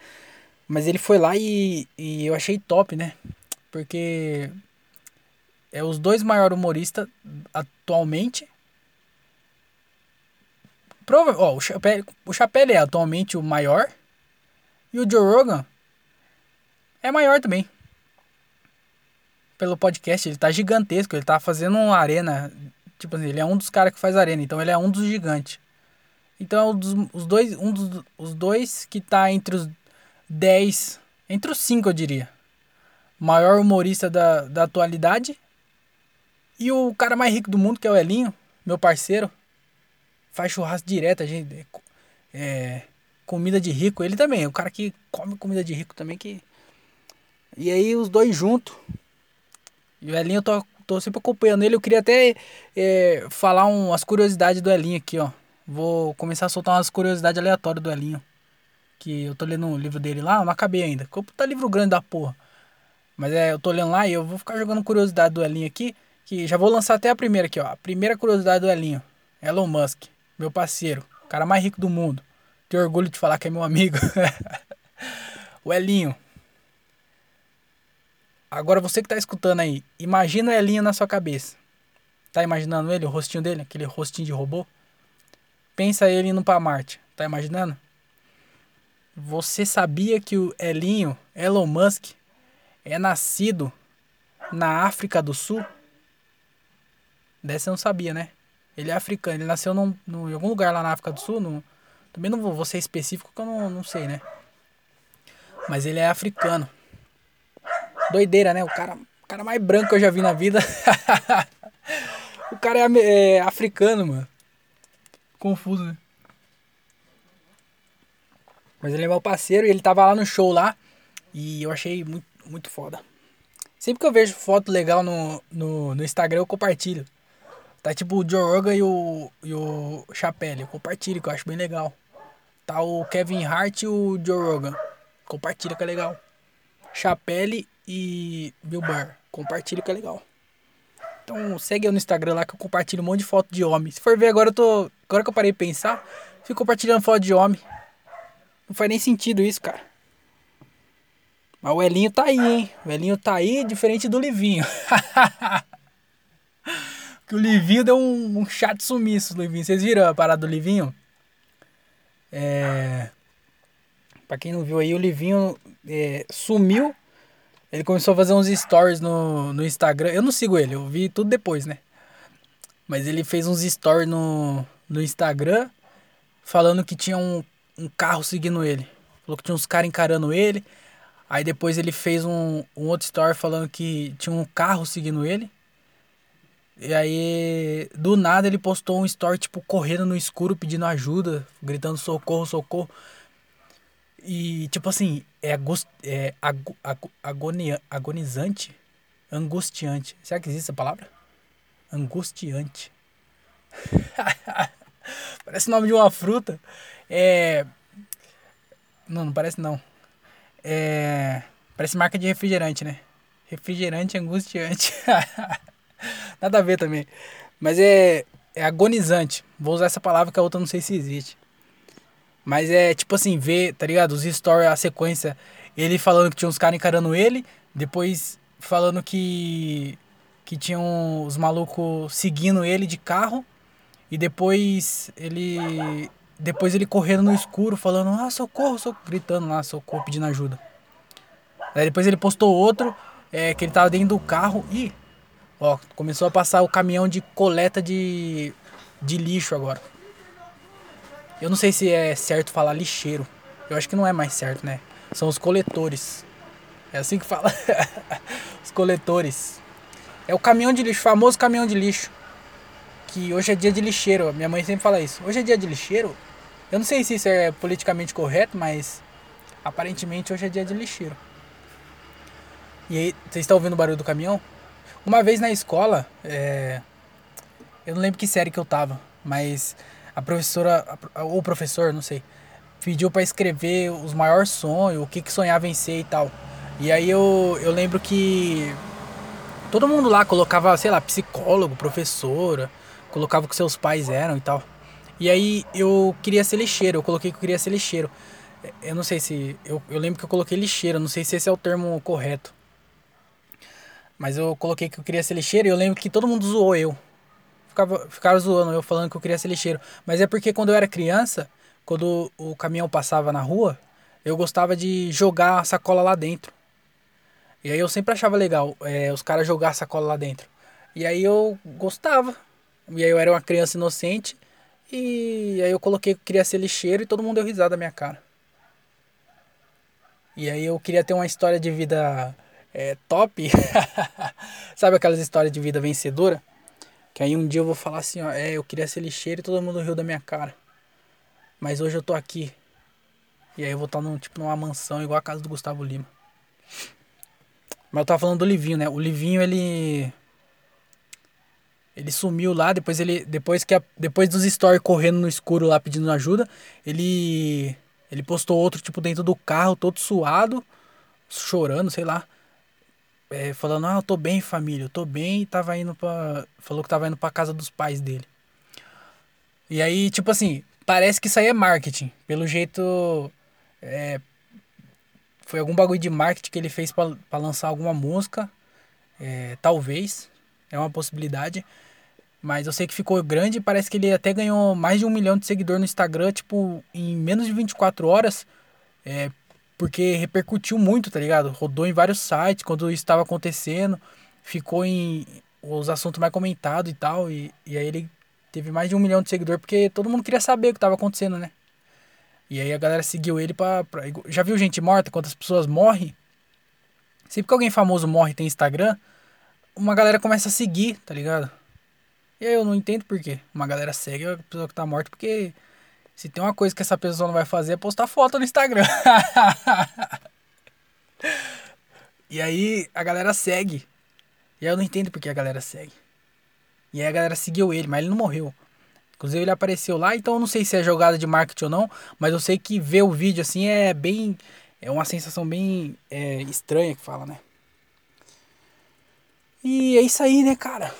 [SPEAKER 1] Mas ele foi lá e, e eu achei top, né? Porque é os dois maiores humoristas atualmente. Prova, ó, o Chapéu, o é atualmente o maior. E o Joe Rogan é maior também. Pelo podcast, ele tá gigantesco, ele tá fazendo uma arena Tipo assim, ele é um dos caras que faz arena, então ele é um dos gigantes. Então é um dos, os dois, um dos os dois que tá entre os 10, entre os 5 eu diria. Maior humorista da, da atualidade. E o cara mais rico do mundo, que é o Elinho, meu parceiro. Faz churrasco direto, a gente. É, comida de rico. Ele também, o cara que come comida de rico também. que E aí os dois juntos. E o Elinho eu tô tô sempre acompanhando ele. Eu queria até é, falar umas curiosidades do Elinho aqui, ó. Vou começar a soltar umas curiosidades aleatórias do Elinho. Que eu tô lendo um livro dele lá, não acabei ainda. Tá livro grande da porra. Mas é, eu tô lendo lá e eu vou ficar jogando curiosidade do Elinho aqui. Que já vou lançar até a primeira aqui, ó. A primeira curiosidade do Elinho. Elon Musk, meu parceiro. Cara mais rico do mundo. Tenho orgulho de falar que é meu amigo. o Elinho, Agora você que tá escutando aí, imagina o Elinho na sua cabeça. Tá imaginando ele, o rostinho dele, aquele rostinho de robô? Pensa ele indo pra Marte. Tá imaginando? Você sabia que o Elinho, Elon Musk, é nascido na África do Sul? Dessa eu não sabia, né? Ele é africano, ele nasceu num, num, em algum lugar lá na África do Sul. Também não vou, vou ser específico que eu não, não sei, né? Mas ele é africano. Doideira, né? O cara, o cara mais branco que eu já vi na vida. o cara é, é africano, mano. Confuso, né? Mas ele é meu parceiro e ele tava lá no show lá. E eu achei muito, muito foda. Sempre que eu vejo foto legal no, no, no Instagram, eu compartilho. Tá tipo o Joe Rogan e o, e o Chapelle. Eu compartilho, que eu acho bem legal. Tá o Kevin Hart e o Joe Rogan. Compartilha que é legal. Chapelle e Bill Burr. Compartilha que é legal. Então segue eu no Instagram lá que eu compartilho um monte de foto de homem. Se for ver agora eu tô. Agora que eu parei de pensar, fico compartilhando foto de homem. Não faz nem sentido isso, cara. Mas o Elinho tá aí, hein? O Elinho tá aí, diferente do Livinho. que o Livinho deu um, um chato sumiço, Livinho. Vocês viram a parada do Livinho? É. Pra quem não viu aí, o Livinho é, sumiu ele começou a fazer uns stories no, no Instagram. Eu não sigo ele, eu vi tudo depois, né? Mas ele fez uns stories no, no Instagram falando que tinha um, um carro seguindo ele. Falou que tinha uns caras encarando ele. Aí depois ele fez um, um outro story falando que tinha um carro seguindo ele. E aí, do nada, ele postou um story, tipo, correndo no escuro, pedindo ajuda, gritando socorro, socorro. E, tipo assim, é, agost, é ag, ag, agonia, agonizante, angustiante. Será que existe essa palavra? Angustiante. parece o nome de uma fruta. É. Não, não parece não. É. Parece marca de refrigerante, né? Refrigerante angustiante. Nada a ver também. Mas é, é agonizante. Vou usar essa palavra que a outra não sei se existe. Mas é tipo assim, ver, tá ligado? Os stories, a sequência. Ele falando que tinha uns caras encarando ele. Depois falando que. Que tinham os malucos seguindo ele de carro. E depois ele. Depois ele correndo no escuro, falando, ah, socorro, socorro, gritando lá, socorro, pedindo ajuda. Aí depois ele postou outro, é, que ele tava dentro do carro e. Ó, começou a passar o caminhão de coleta de, de lixo agora. Eu não sei se é certo falar lixeiro. Eu acho que não é mais certo, né? São os coletores. É assim que fala. os coletores. É o caminhão de lixo, famoso caminhão de lixo. Que hoje é dia de lixeiro. Minha mãe sempre fala isso. Hoje é dia de lixeiro. Eu não sei se isso é politicamente correto, mas aparentemente hoje é dia de lixeiro. E aí, vocês estão ouvindo o barulho do caminhão? Uma vez na escola, é, eu não lembro que série que eu tava, mas a professora, ou o professor, não sei, pediu para escrever os maiores sonhos, o que, que sonhava em ser e tal. E aí eu, eu lembro que todo mundo lá colocava, sei lá, psicólogo, professora, colocava o que seus pais eram e tal. E aí eu queria ser lixeiro, eu coloquei que eu queria ser lixeiro. Eu não sei se. Eu, eu lembro que eu coloquei lixeiro, não sei se esse é o termo correto. Mas eu coloquei que eu queria ser lixeiro e eu lembro que todo mundo zoou eu. Ficava, ficava zoando eu falando que eu queria ser lixeiro. Mas é porque quando eu era criança, quando o caminhão passava na rua, eu gostava de jogar a sacola lá dentro. E aí eu sempre achava legal é, os caras jogar a sacola lá dentro. E aí eu gostava. E aí eu era uma criança inocente. E aí eu coloquei que eu queria ser lixeiro e todo mundo deu risada na minha cara. E aí eu queria ter uma história de vida é, top. Sabe aquelas histórias de vida vencedora? Que aí um dia eu vou falar assim, ó, é, eu queria ser lixeiro e todo mundo riu da minha cara. Mas hoje eu tô aqui. E aí eu vou estar num, tipo, numa mansão igual a casa do Gustavo Lima. Mas eu tava falando do Livinho, né? O Livinho, ele. Ele sumiu lá, depois ele. Depois que a, depois dos stories correndo no escuro lá pedindo ajuda, ele. Ele postou outro, tipo, dentro do carro, todo suado, chorando, sei lá. É, falando, ah, eu tô bem, família, eu tô bem, e tava indo pra. Falou que tava indo pra casa dos pais dele. E aí, tipo assim, parece que isso aí é marketing. Pelo jeito. É, foi algum bagulho de marketing que ele fez para lançar alguma música. É, talvez. É uma possibilidade. Mas eu sei que ficou grande parece que ele até ganhou mais de um milhão de seguidores no Instagram, tipo, em menos de 24 horas. É, porque repercutiu muito, tá ligado? Rodou em vários sites quando isso estava acontecendo. Ficou em os assuntos mais comentados e tal. E, e aí ele teve mais de um milhão de seguidores porque todo mundo queria saber o que estava acontecendo, né? E aí a galera seguiu ele pra, pra. Já viu gente morta? Quantas pessoas morrem? Sempre que alguém famoso morre e tem Instagram, uma galera começa a seguir, tá ligado? E aí eu não entendo por quê. Uma galera segue a pessoa que tá morta porque se tem uma coisa que essa pessoa não vai fazer é postar foto no Instagram. e aí a galera segue. E aí eu não entendo por que a galera segue. E aí a galera seguiu ele, mas ele não morreu. Inclusive ele apareceu lá, então eu não sei se é jogada de marketing ou não, mas eu sei que ver o vídeo assim é bem. É uma sensação bem é, estranha que fala, né? E é isso aí, né, cara?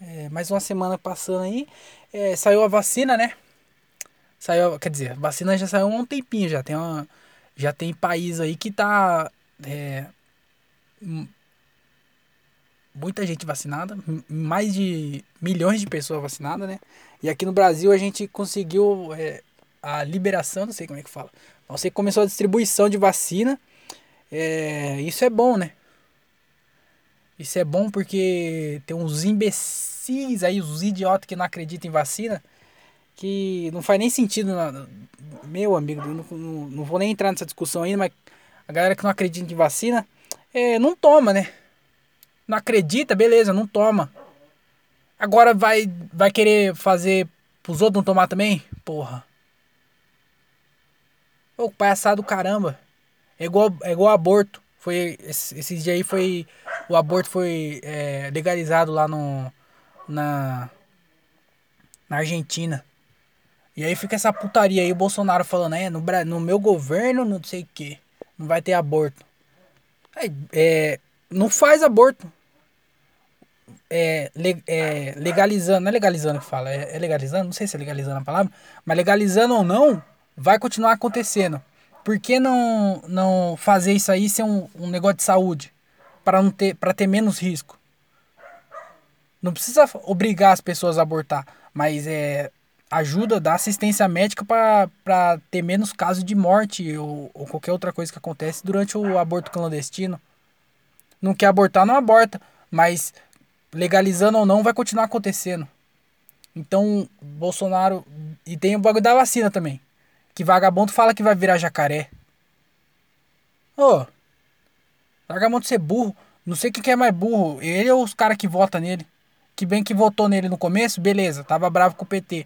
[SPEAKER 1] É, mais uma semana passando aí. É, saiu a vacina, né? Saiu, quer dizer, vacina já saiu há um tempinho já. Tem uma, já tem país aí que tá. É, muita gente vacinada, mais de milhões de pessoas vacinadas, né? E aqui no Brasil a gente conseguiu é, a liberação, não sei como é que fala. Você começou a distribuição de vacina. É, isso é bom, né? Isso é bom porque tem uns imbecis aí, os idiotas que não acreditam em vacina, que não faz nem sentido. Na... Meu amigo, não, não, não, vou nem entrar nessa discussão ainda, mas a galera que não acredita em vacina, é, não toma, né? Não acredita, beleza, não toma. Agora vai, vai querer fazer pros outros não tomar também? Porra. Ô, palhaçada do caramba. É igual, é igual aborto. Foi, esse, esse dia aí foi o aborto foi é, legalizado lá no, na, na Argentina. E aí fica essa putaria aí, o Bolsonaro falando, é, no, no meu governo, não sei o que, não vai ter aborto. É, é, não faz aborto. É, é, legalizando, não é legalizando que fala, é, é legalizando, não sei se é legalizando a palavra, mas legalizando ou não, vai continuar acontecendo. Por que não, não fazer isso aí ser um, um negócio de saúde? para não ter para ter menos risco. Não precisa obrigar as pessoas a abortar, mas é ajuda, dá assistência médica para ter menos casos de morte ou, ou qualquer outra coisa que acontece durante o aborto clandestino. Não quer abortar, não aborta, mas legalizando ou não vai continuar acontecendo. Então, Bolsonaro. E tem o bagulho da vacina também. Que vagabundo fala que vai virar jacaré. Ô, oh, de ser burro. Não sei quem que é mais burro. Ele ou os caras que votam nele. Que bem que votou nele no começo, beleza, tava bravo com o PT.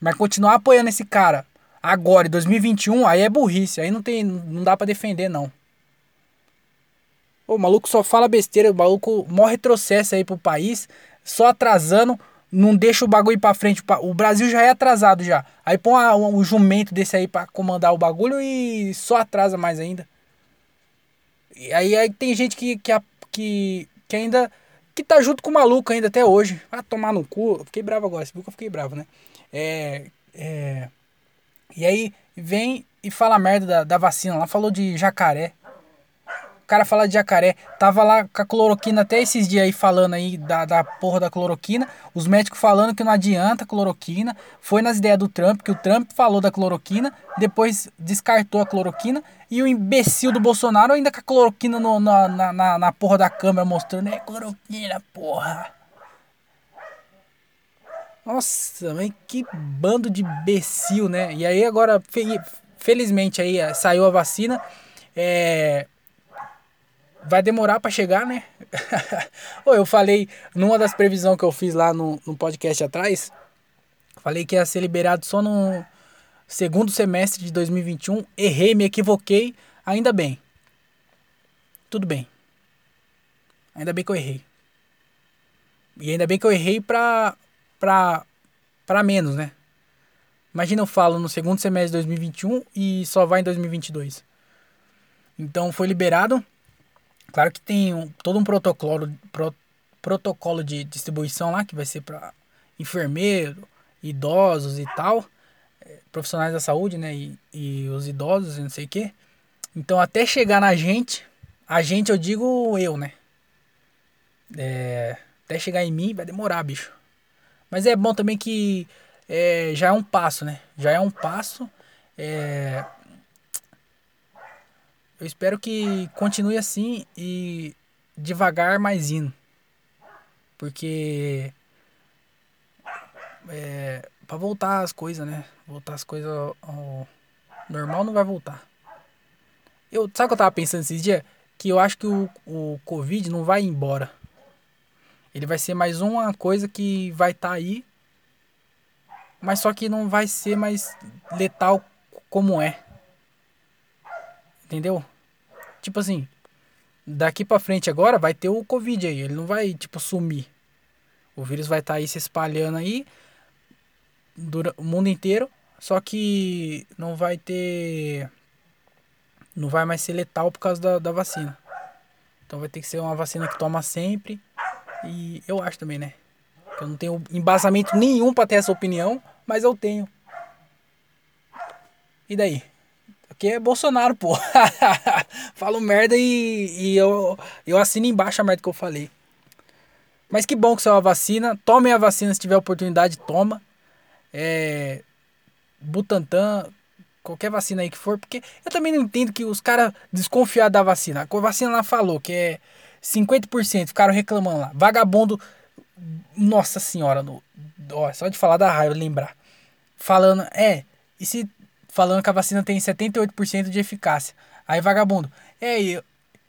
[SPEAKER 1] Mas continuar apoiando esse cara agora, em 2021, aí é burrice. Aí não tem. Não dá para defender, não. O maluco só fala besteira, o maluco morre retrocesso aí pro país, só atrasando, não deixa o bagulho ir pra frente. O Brasil já é atrasado já. Aí põe um, um jumento desse aí pra comandar o bagulho e só atrasa mais ainda. E aí, aí tem gente que, que, que, que ainda. que tá junto com o maluco ainda até hoje. Vai tomar no cu. Eu fiquei bravo agora, viu que eu fiquei bravo, né? É. É. E aí vem e fala merda da, da vacina lá, falou de jacaré cara fala de jacaré. Tava lá com a cloroquina até esses dias aí falando aí da, da porra da cloroquina. Os médicos falando que não adianta cloroquina. Foi nas ideias do Trump, que o Trump falou da cloroquina, depois descartou a cloroquina. E o imbecil do Bolsonaro ainda com a cloroquina no, na, na, na porra da câmera mostrando. É cloroquina, porra. Nossa, mas que bando de imbecil, né? E aí agora, felizmente aí eh, saiu a vacina. É, vai demorar para chegar, né? eu falei, numa das previsões que eu fiz lá no, no podcast atrás, falei que ia ser liberado só no segundo semestre de 2021. Errei, me equivoquei, ainda bem. Tudo bem. Ainda bem que eu errei. E ainda bem que eu errei pra, pra, pra menos, né? Imagina eu falo no segundo semestre de 2021 e só vai em 2022. Então foi liberado Claro que tem um, todo um protocolo, pro, protocolo de distribuição lá que vai ser para enfermeiro, idosos e tal, é, profissionais da saúde, né? E, e os idosos e não sei o quê. Então até chegar na gente, a gente eu digo eu, né? É, até chegar em mim vai demorar, bicho. Mas é bom também que é, já é um passo, né? Já é um passo. É, eu espero que continue assim e devagar mais indo. Porque é, para voltar as coisas, né? Voltar as coisas ao, ao, normal não vai voltar. Eu, sabe o que eu tava pensando esses dias? Que eu acho que o, o Covid não vai embora. Ele vai ser mais uma coisa que vai estar tá aí. Mas só que não vai ser mais letal como é. Entendeu? Tipo assim, daqui para frente agora vai ter o Covid aí, ele não vai tipo sumir. O vírus vai estar tá aí se espalhando aí dura, o mundo inteiro, só que não vai ter não vai mais ser letal por causa da, da vacina. Então vai ter que ser uma vacina que toma sempre. E eu acho também, né? Eu não tenho embasamento nenhum para ter essa opinião, mas eu tenho. E daí? Porque é Bolsonaro, pô. Falo merda e, e eu, eu assino embaixo a merda que eu falei. Mas que bom que saiu a vacina. Tomem a vacina se tiver oportunidade, toma. É, Butantan, qualquer vacina aí que for. Porque eu também não entendo que os caras desconfiaram da vacina. A vacina lá falou que é 50%. Ficaram reclamando lá. Vagabundo. Nossa senhora. No, ó, só de falar da raiva, lembrar. Falando, é. E se falando que a vacina tem 78% de eficácia. Aí vagabundo, é,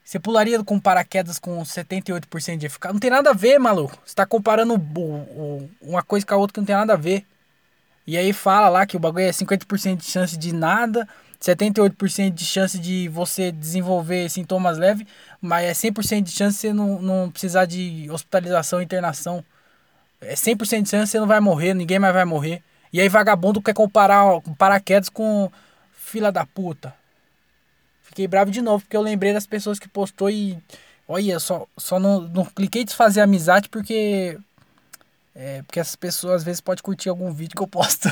[SPEAKER 1] você pularia com paraquedas com 78% de eficácia? Não tem nada a ver, maluco. Você tá comparando o, o, uma coisa com a outra que não tem nada a ver. E aí fala lá que o bagulho é 50% de chance de nada, 78% de chance de você desenvolver sintomas leves, mas é 100% de chance de você não, não precisar de hospitalização internação. É 100% de chance de você não vai morrer, ninguém mais vai morrer. E aí vagabundo quer comparar paraquedas com fila da puta. Fiquei bravo de novo porque eu lembrei das pessoas que postou e olha, só só não, não cliquei desfazer amizade porque é, porque essas pessoas às vezes podem curtir algum vídeo que eu posto.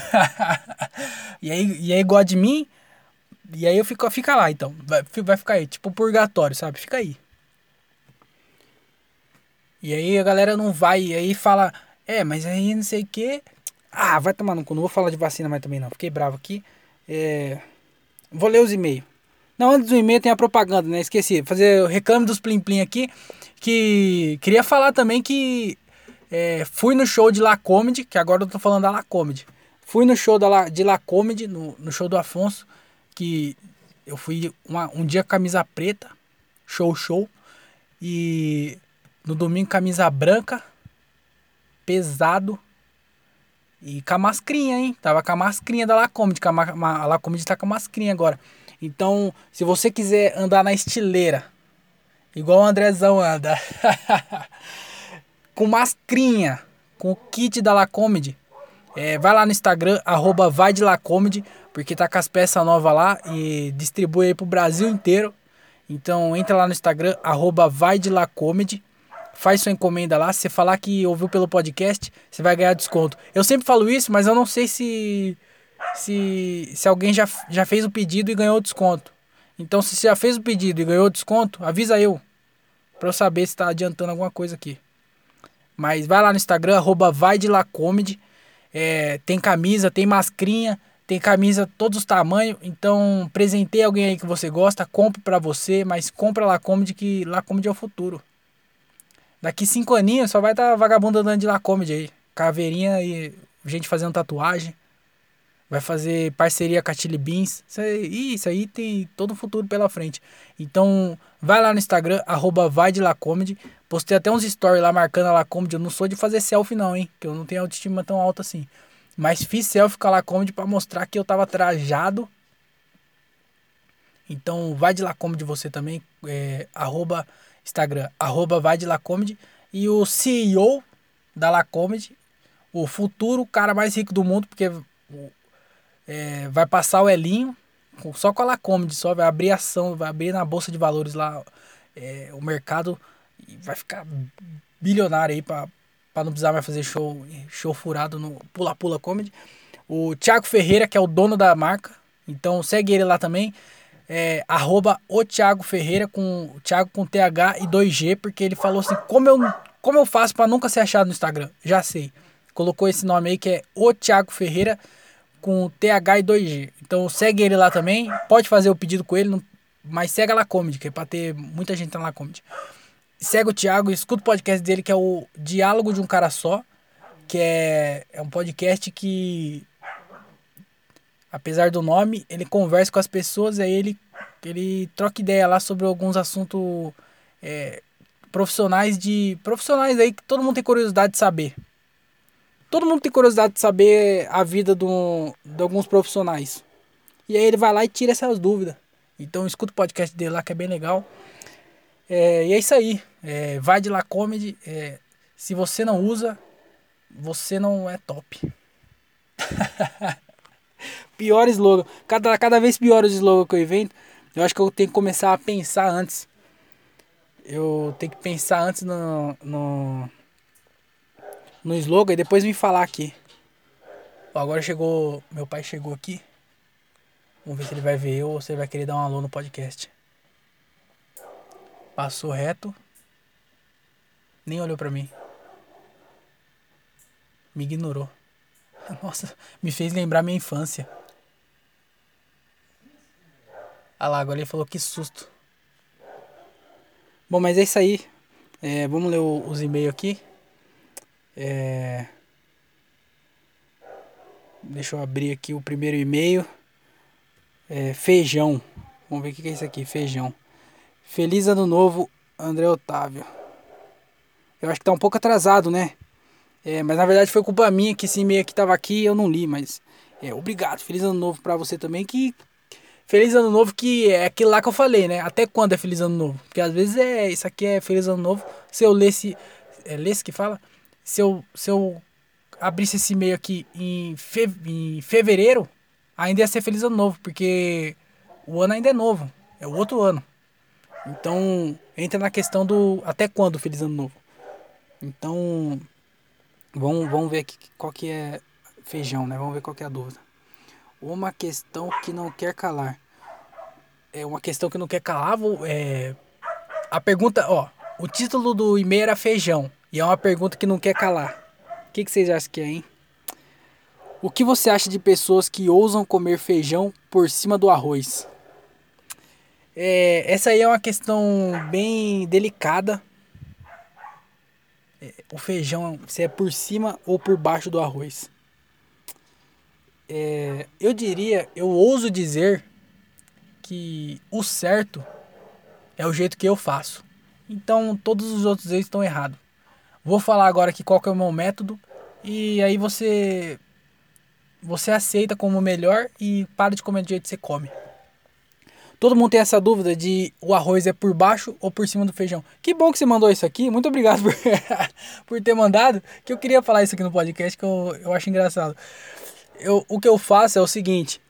[SPEAKER 1] e aí e aí gosta de mim, e aí eu fico fica lá então. Vai, vai ficar aí, tipo purgatório, sabe? Fica aí. E aí a galera não vai, e aí fala, é, mas aí não sei o que. Ah, vai tomar no cu. Não vou falar de vacina mais também não. Fiquei bravo aqui. É... Vou ler os e-mails. Não, antes do e-mail tem a propaganda, né? Esqueci. Fazer o reclame dos Plim Plim aqui. Que queria falar também que é, fui no show de La Comedy, que agora eu tô falando da La Comedy. Fui no show da La, de La Comedy, no, no show do Afonso, que eu fui uma, um dia camisa preta, show show, e no domingo camisa branca, pesado, e com a mascrinha, hein? Tava com a mascrinha da Lacomedy. A, a Lacomedy tá com a mascrinha agora. Então, se você quiser andar na estileira Igual o Andrezão anda. com mascrinha, com o kit da Lacomedy. É, vai lá no Instagram, arroba vai de Lacomedy, porque tá com as peças novas lá e distribui aí pro Brasil inteiro. Então entra lá no Instagram, arroba vai de Lacomedy, faz sua encomenda lá. Se falar que ouviu pelo podcast, você vai ganhar desconto. Eu sempre falo isso, mas eu não sei se se, se alguém já, já fez o pedido e ganhou desconto. Então, se você já fez o pedido e ganhou desconto, avisa eu. Pra eu saber se tá adiantando alguma coisa aqui. Mas vai lá no Instagram, arroba vai de Lacomedy. É, tem camisa, tem mascrinha, tem camisa todos os tamanhos. Então, presentei alguém aí que você gosta, compre pra você, mas compra Lacomedy que Lacomedy é o futuro. Daqui cinco aninhos só vai estar tá vagabundo andando de Lacomedy aí. Caveirinha e gente fazendo tatuagem. Vai fazer parceria com a Chili Beans. Isso aí, isso aí tem todo o futuro pela frente. Então, vai lá no Instagram, arroba vai de Lacomedy. Postei até uns stories lá marcando a Lacomedy. Eu não sou de fazer selfie não, hein? Que eu não tenho autoestima tão alta assim. Mas fiz selfie com a Lacomedy pra mostrar que eu tava trajado. Então, vai de Lacomedy você também. É, arroba Instagram, arroba vai de Lacomedy. E o CEO da Lacomedy, o futuro cara mais rico do mundo, porque é, vai passar o Elinho, só com a Lacomedy, só vai abrir ação, vai abrir na Bolsa de Valores lá é, o mercado e vai ficar bilionário aí para não precisar mais fazer show, show furado no Pula Pula Comedy. O Thiago Ferreira, que é o dono da marca, então segue ele lá também. É, arroba o Thiago Ferreira com Thiago com TH e 2G, porque ele falou assim: como eu, como eu faço para nunca ser achado no Instagram? Já sei. Colocou esse nome aí que é o Thiago Ferreira com TH e 2G. Então segue ele lá também. Pode fazer o pedido com ele, mas segue a Lacomedy, que é pra ter muita gente na Lacomedy. Segue o Thiago, escuta o podcast dele, que é o Diálogo de um Cara Só, que é, é um podcast que, apesar do nome, ele conversa com as pessoas, aí ele, ele troca ideia lá sobre alguns assuntos é, profissionais de. profissionais aí que todo mundo tem curiosidade de saber. Todo mundo tem curiosidade de saber a vida do, de alguns profissionais. E aí ele vai lá e tira essas dúvidas. Então escuta o podcast dele lá que é bem legal. É, e é isso aí. É, vai de lá comedy. É, se você não usa, você não é top. pior slogan. Cada, cada vez pior os slogans que eu invento. Eu acho que eu tenho que começar a pensar antes. Eu tenho que pensar antes no, no no slogan e depois me falar aqui. Ó, agora chegou. Meu pai chegou aqui. Vamos ver se ele vai ver eu ou se ele vai querer dar um alô no podcast. Passou reto. Nem olhou pra mim. Me ignorou. Nossa, me fez lembrar minha infância. Ah lá, agora ele falou que susto. Bom, mas é isso aí. É, vamos ler os e-mails aqui. É... Deixa eu abrir aqui o primeiro e-mail. É, feijão. Vamos ver o que é isso aqui. Feijão. Feliz ano novo, André Otávio. Eu acho que tá um pouco atrasado, né? É, mas na verdade foi culpa minha que esse e-mail aqui tava aqui eu não li, mas é, obrigado. Feliz ano novo para você também que Feliz ano novo que é aquilo lá que eu falei, né? Até quando é feliz ano novo? Porque às vezes é isso aqui é feliz ano novo. Se eu lesse é lesse que fala, se eu, se eu abrisse esse e-mail aqui em, fe, em fevereiro, ainda ia ser feliz ano novo, porque o ano ainda é novo, é o outro ano. Então, entra na questão do até quando feliz ano novo. Então, vamos, vamos ver aqui qual que é feijão, né? Vamos ver qual que é a dúvida. Uma questão que não quer calar. É uma questão que não quer calar, é a pergunta, ó, o título do e-mail era feijão. E é uma pergunta que não quer calar. O que, que vocês acham que é, hein? O que você acha de pessoas que ousam comer feijão por cima do arroz? É, essa aí é uma questão bem delicada. É, o feijão, se é por cima ou por baixo do arroz. É, eu diria, eu ouso dizer que o certo é o jeito que eu faço. Então todos os outros eles estão errados. Vou falar agora aqui qual que é o meu método e aí você você aceita como melhor e para de comer do jeito que você come. Todo mundo tem essa dúvida de o arroz é por baixo ou por cima do feijão. Que bom que você mandou isso aqui. Muito obrigado por, por ter mandado. Que eu queria falar isso aqui no podcast que eu, eu acho engraçado. Eu, o que eu faço é o seguinte,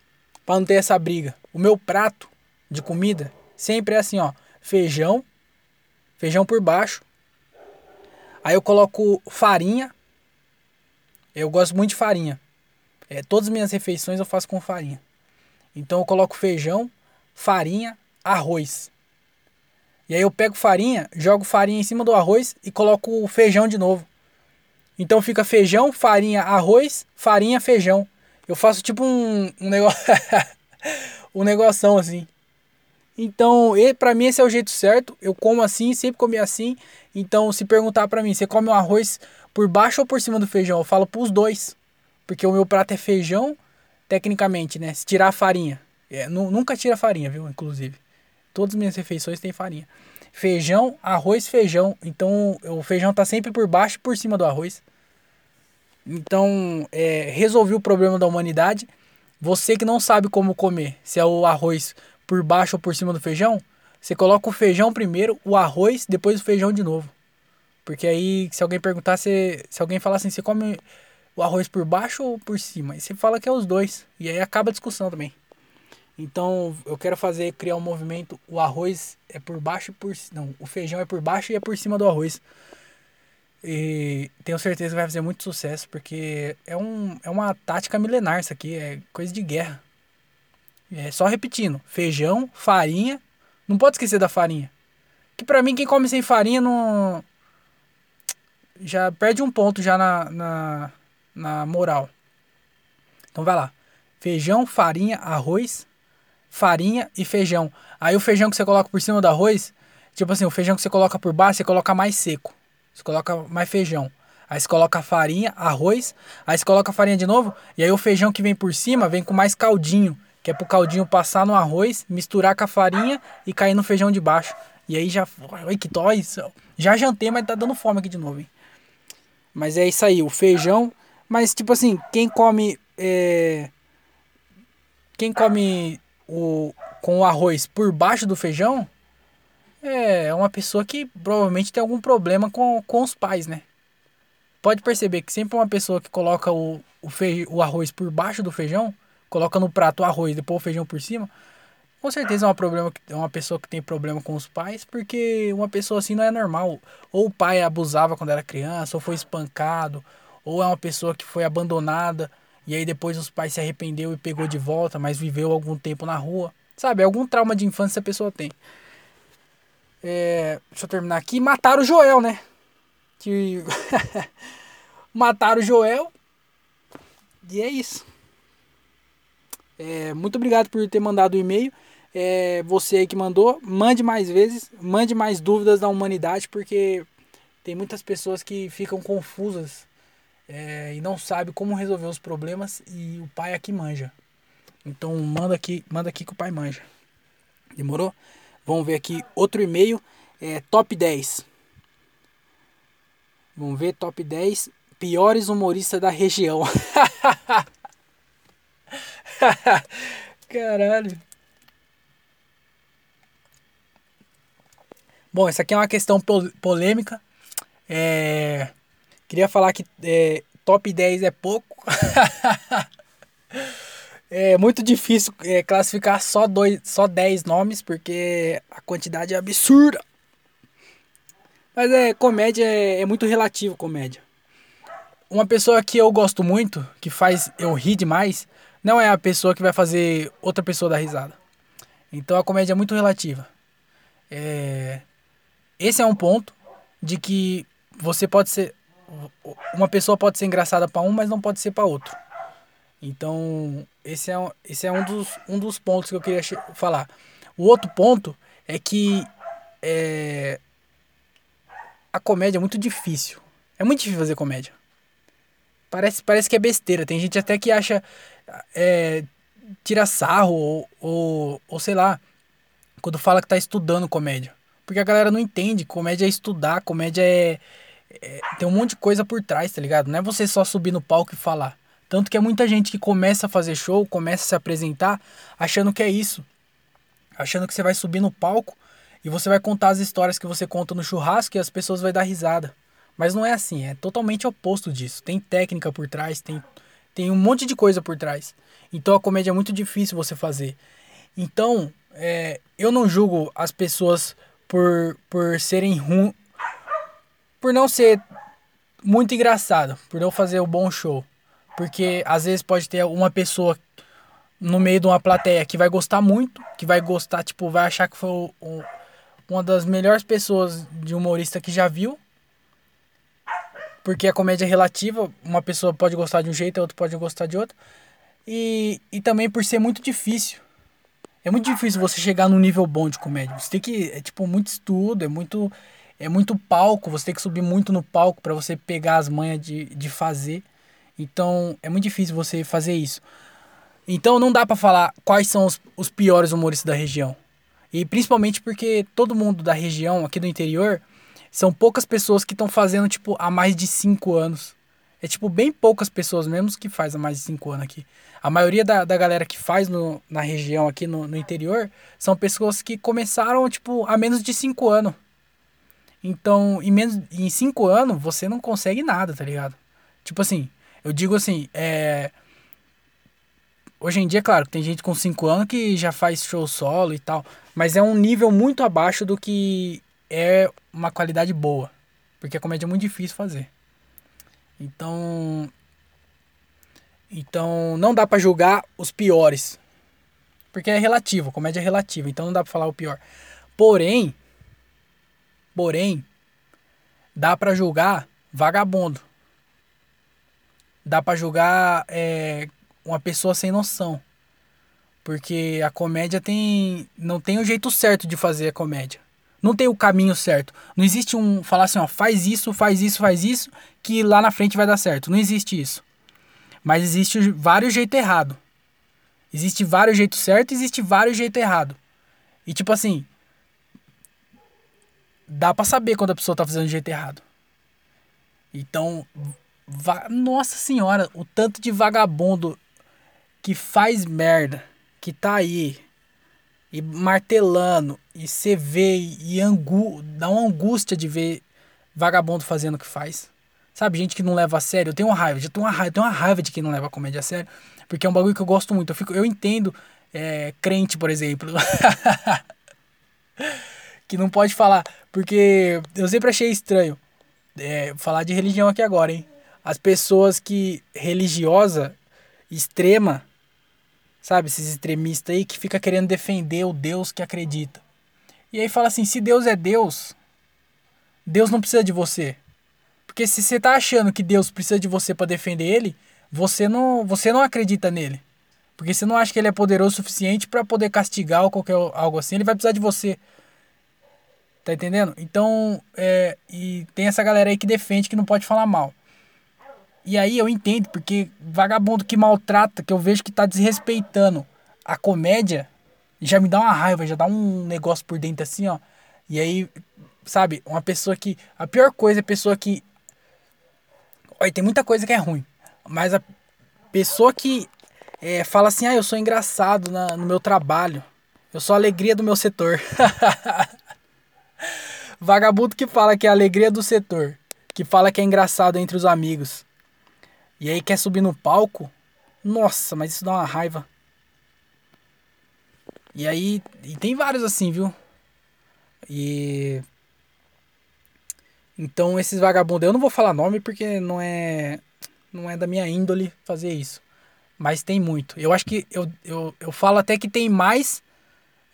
[SPEAKER 1] para não ter essa briga. O meu prato de comida sempre é assim, ó, feijão, feijão por baixo. Aí eu coloco farinha. Eu gosto muito de farinha. É, todas as minhas refeições eu faço com farinha. Então eu coloco feijão, farinha, arroz. E aí eu pego farinha, jogo farinha em cima do arroz e coloco o feijão de novo. Então fica feijão, farinha, arroz, farinha, feijão. Eu faço tipo um, um negócio. um negoção assim. Então, para mim esse é o jeito certo. Eu como assim, sempre comi assim. Então, se perguntar para mim, você come o arroz por baixo ou por cima do feijão? Eu falo pros dois. Porque o meu prato é feijão, tecnicamente, né? Se tirar a farinha. É, nunca tira farinha, viu? Inclusive. Todas as minhas refeições têm farinha. Feijão, arroz, feijão. Então o feijão tá sempre por baixo e por cima do arroz. Então, é, resolvi o problema da humanidade. Você que não sabe como comer, se é o arroz por baixo ou por cima do feijão, você coloca o feijão primeiro, o arroz, depois o feijão de novo. Porque aí, se alguém perguntar, se, se alguém falar assim, você come o arroz por baixo ou por cima? E você fala que é os dois. E aí acaba a discussão também. Então eu quero fazer, criar um movimento. O arroz é por baixo e por. Não, o feijão é por baixo e é por cima do arroz. E tenho certeza que vai fazer muito sucesso, porque é, um, é uma tática milenar isso aqui, é coisa de guerra. É só repetindo: feijão, farinha. Não pode esquecer da farinha. Que pra mim, quem come sem farinha não. Já perde um ponto já na, na, na moral. Então vai lá: feijão, farinha, arroz, farinha e feijão. Aí o feijão que você coloca por cima do arroz, tipo assim, o feijão que você coloca por baixo, você coloca mais seco. Você coloca mais feijão. Aí você coloca farinha, arroz, aí você coloca a farinha de novo, e aí o feijão que vem por cima vem com mais caldinho, que é pro caldinho passar no arroz, misturar com a farinha e cair no feijão de baixo. E aí já. Oi, que toys! Já jantei, mas tá dando fome aqui de novo, hein? Mas é isso aí, o feijão. Mas, tipo assim, quem come. É, quem come o, com o arroz por baixo do feijão é uma pessoa que provavelmente tem algum problema com, com os pais, né? Pode perceber que sempre uma pessoa que coloca o, o, fei, o arroz por baixo do feijão, coloca no prato o arroz e depois o feijão por cima, com certeza é uma, problema, é uma pessoa que tem problema com os pais, porque uma pessoa assim não é normal. Ou o pai abusava quando era criança, ou foi espancado, ou é uma pessoa que foi abandonada e aí depois os pais se arrependeu e pegou de volta, mas viveu algum tempo na rua. Sabe, algum trauma de infância a pessoa tem. É, deixa eu terminar aqui. Mataram o Joel, né? Que mataram o Joel. E é isso. É, muito obrigado por ter mandado o e-mail. É, você aí que mandou, mande mais vezes, mande mais dúvidas da humanidade, porque tem muitas pessoas que ficam confusas é, e não sabe como resolver os problemas e o pai aqui manja. Então manda aqui, manda aqui que o pai manja. Demorou? Vamos ver aqui outro e-mail, é, top 10. Vamos ver top 10 piores humoristas da região. Caralho. Bom, essa aqui é uma questão polêmica. É, Queria falar que é, top 10 é pouco. é muito difícil é, classificar só, dois, só 10 nomes, porque a quantidade é absurda. Mas é, comédia é, é muito relativo, comédia. Uma pessoa que eu gosto muito, que faz eu rir demais, não é a pessoa que vai fazer outra pessoa dar risada. Então a comédia é muito relativa. É... Esse é um ponto de que você pode ser uma pessoa pode ser engraçada para um, mas não pode ser para outro. Então, esse é, esse é um, dos, um dos pontos que eu queria falar. O outro ponto é que é, a comédia é muito difícil. É muito difícil fazer comédia. Parece, parece que é besteira. Tem gente até que acha. É, tira sarro ou, ou, ou sei lá. Quando fala que tá estudando comédia. Porque a galera não entende. Comédia é estudar, comédia é, é, tem um monte de coisa por trás, tá ligado? Não é você só subir no palco e falar. Tanto que é muita gente que começa a fazer show, começa a se apresentar, achando que é isso. achando que você vai subir no palco e você vai contar as histórias que você conta no churrasco e as pessoas vão dar risada. Mas não é assim, é totalmente oposto disso. Tem técnica por trás, tem, tem um monte de coisa por trás. Então a comédia é muito difícil você fazer. Então, é, eu não julgo as pessoas por, por serem ruins. Por não ser muito engraçado, por não fazer um bom show. Porque às vezes pode ter uma pessoa no meio de uma plateia que vai gostar muito, que vai gostar, tipo, vai achar que foi o, o, uma das melhores pessoas de humorista que já viu. Porque a comédia é relativa, uma pessoa pode gostar de um jeito, a outra pode gostar de outro. E, e também por ser muito difícil. É muito difícil você chegar num nível bom de comédia. Você tem que. É tipo muito estudo, é muito. É muito palco. Você tem que subir muito no palco para você pegar as manhas de, de fazer. Então é muito difícil você fazer isso. Então não dá para falar quais são os, os piores humoristas da região. E principalmente porque todo mundo da região, aqui do interior, são poucas pessoas que estão fazendo, tipo, há mais de cinco anos. É, tipo, bem poucas pessoas mesmo que faz há mais de cinco anos aqui. A maioria da, da galera que faz no, na região aqui no, no interior são pessoas que começaram, tipo, há menos de cinco anos. Então, em, menos, em cinco anos, você não consegue nada, tá ligado? Tipo assim, eu digo assim, é... Hoje em dia, claro, tem gente com cinco anos que já faz show solo e tal. Mas é um nível muito abaixo do que é uma qualidade boa. Porque a comédia é muito difícil fazer. Então. Então não dá para julgar os piores. Porque é relativo, comédia é relativa, então não dá para falar o pior. Porém, porém, dá para julgar vagabundo. Dá para julgar é, uma pessoa sem noção. Porque a comédia tem não tem o jeito certo de fazer a comédia. Não tem o caminho certo. Não existe um falar assim, ó, faz isso, faz isso, faz isso, que lá na frente vai dar certo. Não existe isso. Mas existe vários jeitos errado. Existe vários jeitos certos, existe vários jeitos errado. E tipo assim, dá para saber quando a pessoa tá fazendo do jeito errado. Então, nossa senhora, o tanto de vagabundo que faz merda, que tá aí e martelando, e você vê e angu, dá uma angústia de ver vagabundo fazendo o que faz. Sabe, gente que não leva a sério, eu tenho uma raiva, eu tenho uma raiva, tenho uma raiva de quem não leva a comédia a sério, porque é um bagulho que eu gosto muito. Eu, fico, eu entendo é, crente, por exemplo, que não pode falar, porque eu sempre achei estranho é, falar de religião aqui agora, hein? As pessoas que religiosa extrema Sabe, esses extremistas aí que fica querendo defender o Deus que acredita. E aí fala assim, se Deus é Deus, Deus não precisa de você. Porque se você tá achando que Deus precisa de você para defender ele, você não, você não acredita nele. Porque você não acha que ele é poderoso o suficiente para poder castigar ou qualquer algo assim, ele vai precisar de você. Tá entendendo? Então, é, e tem essa galera aí que defende que não pode falar mal. E aí eu entendo, porque vagabundo que maltrata, que eu vejo que tá desrespeitando a comédia, já me dá uma raiva, já dá um negócio por dentro assim, ó. E aí, sabe, uma pessoa que. A pior coisa é a pessoa que. Olha, tem muita coisa que é ruim. Mas a pessoa que é, fala assim, ah, eu sou engraçado na, no meu trabalho. Eu sou a alegria do meu setor. Vagabundo que fala que é a alegria do setor. Que fala que é engraçado entre os amigos. E aí quer subir no palco? Nossa, mas isso dá uma raiva. E aí, e tem vários assim, viu? E então esses vagabundos, eu não vou falar nome porque não é não é da minha índole fazer isso. Mas tem muito. Eu acho que eu, eu, eu falo até que tem mais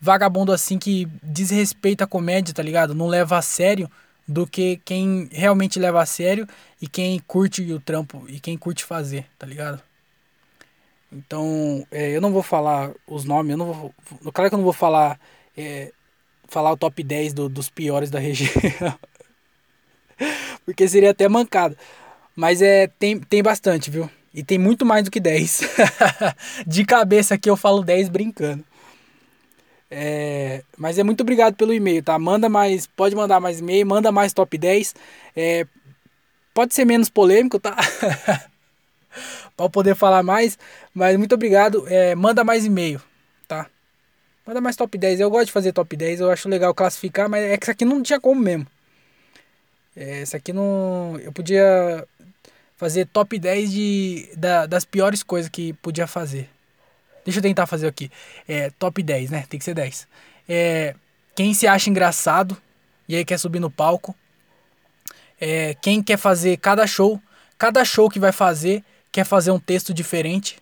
[SPEAKER 1] vagabundo assim que desrespeita a comédia, tá ligado? Não leva a sério do que quem realmente leva a sério e quem curte o trampo e quem curte fazer, tá ligado? Então, é, eu não vou falar os nomes, eu não vou. Claro que eu não vou falar. É, falar o top 10 do, dos piores da região. Porque seria até mancada. Mas é, tem, tem bastante, viu? E tem muito mais do que 10. De cabeça aqui eu falo 10 brincando. É, mas é muito obrigado pelo e-mail, tá? Manda mais, pode mandar mais e-mail, manda mais top 10. É, pode ser menos polêmico, tá? para poder falar mais, mas muito obrigado. É, manda mais e-mail, tá? Manda mais top 10. Eu gosto de fazer top 10, eu acho legal classificar, mas é que isso aqui não tinha como mesmo. É, isso aqui não. Eu podia fazer top 10 de, da, das piores coisas que podia fazer. Deixa eu tentar fazer aqui. É, top 10, né? Tem que ser 10. É, quem se acha engraçado e aí quer subir no palco. É, quem quer fazer cada show. Cada show que vai fazer quer fazer um texto diferente.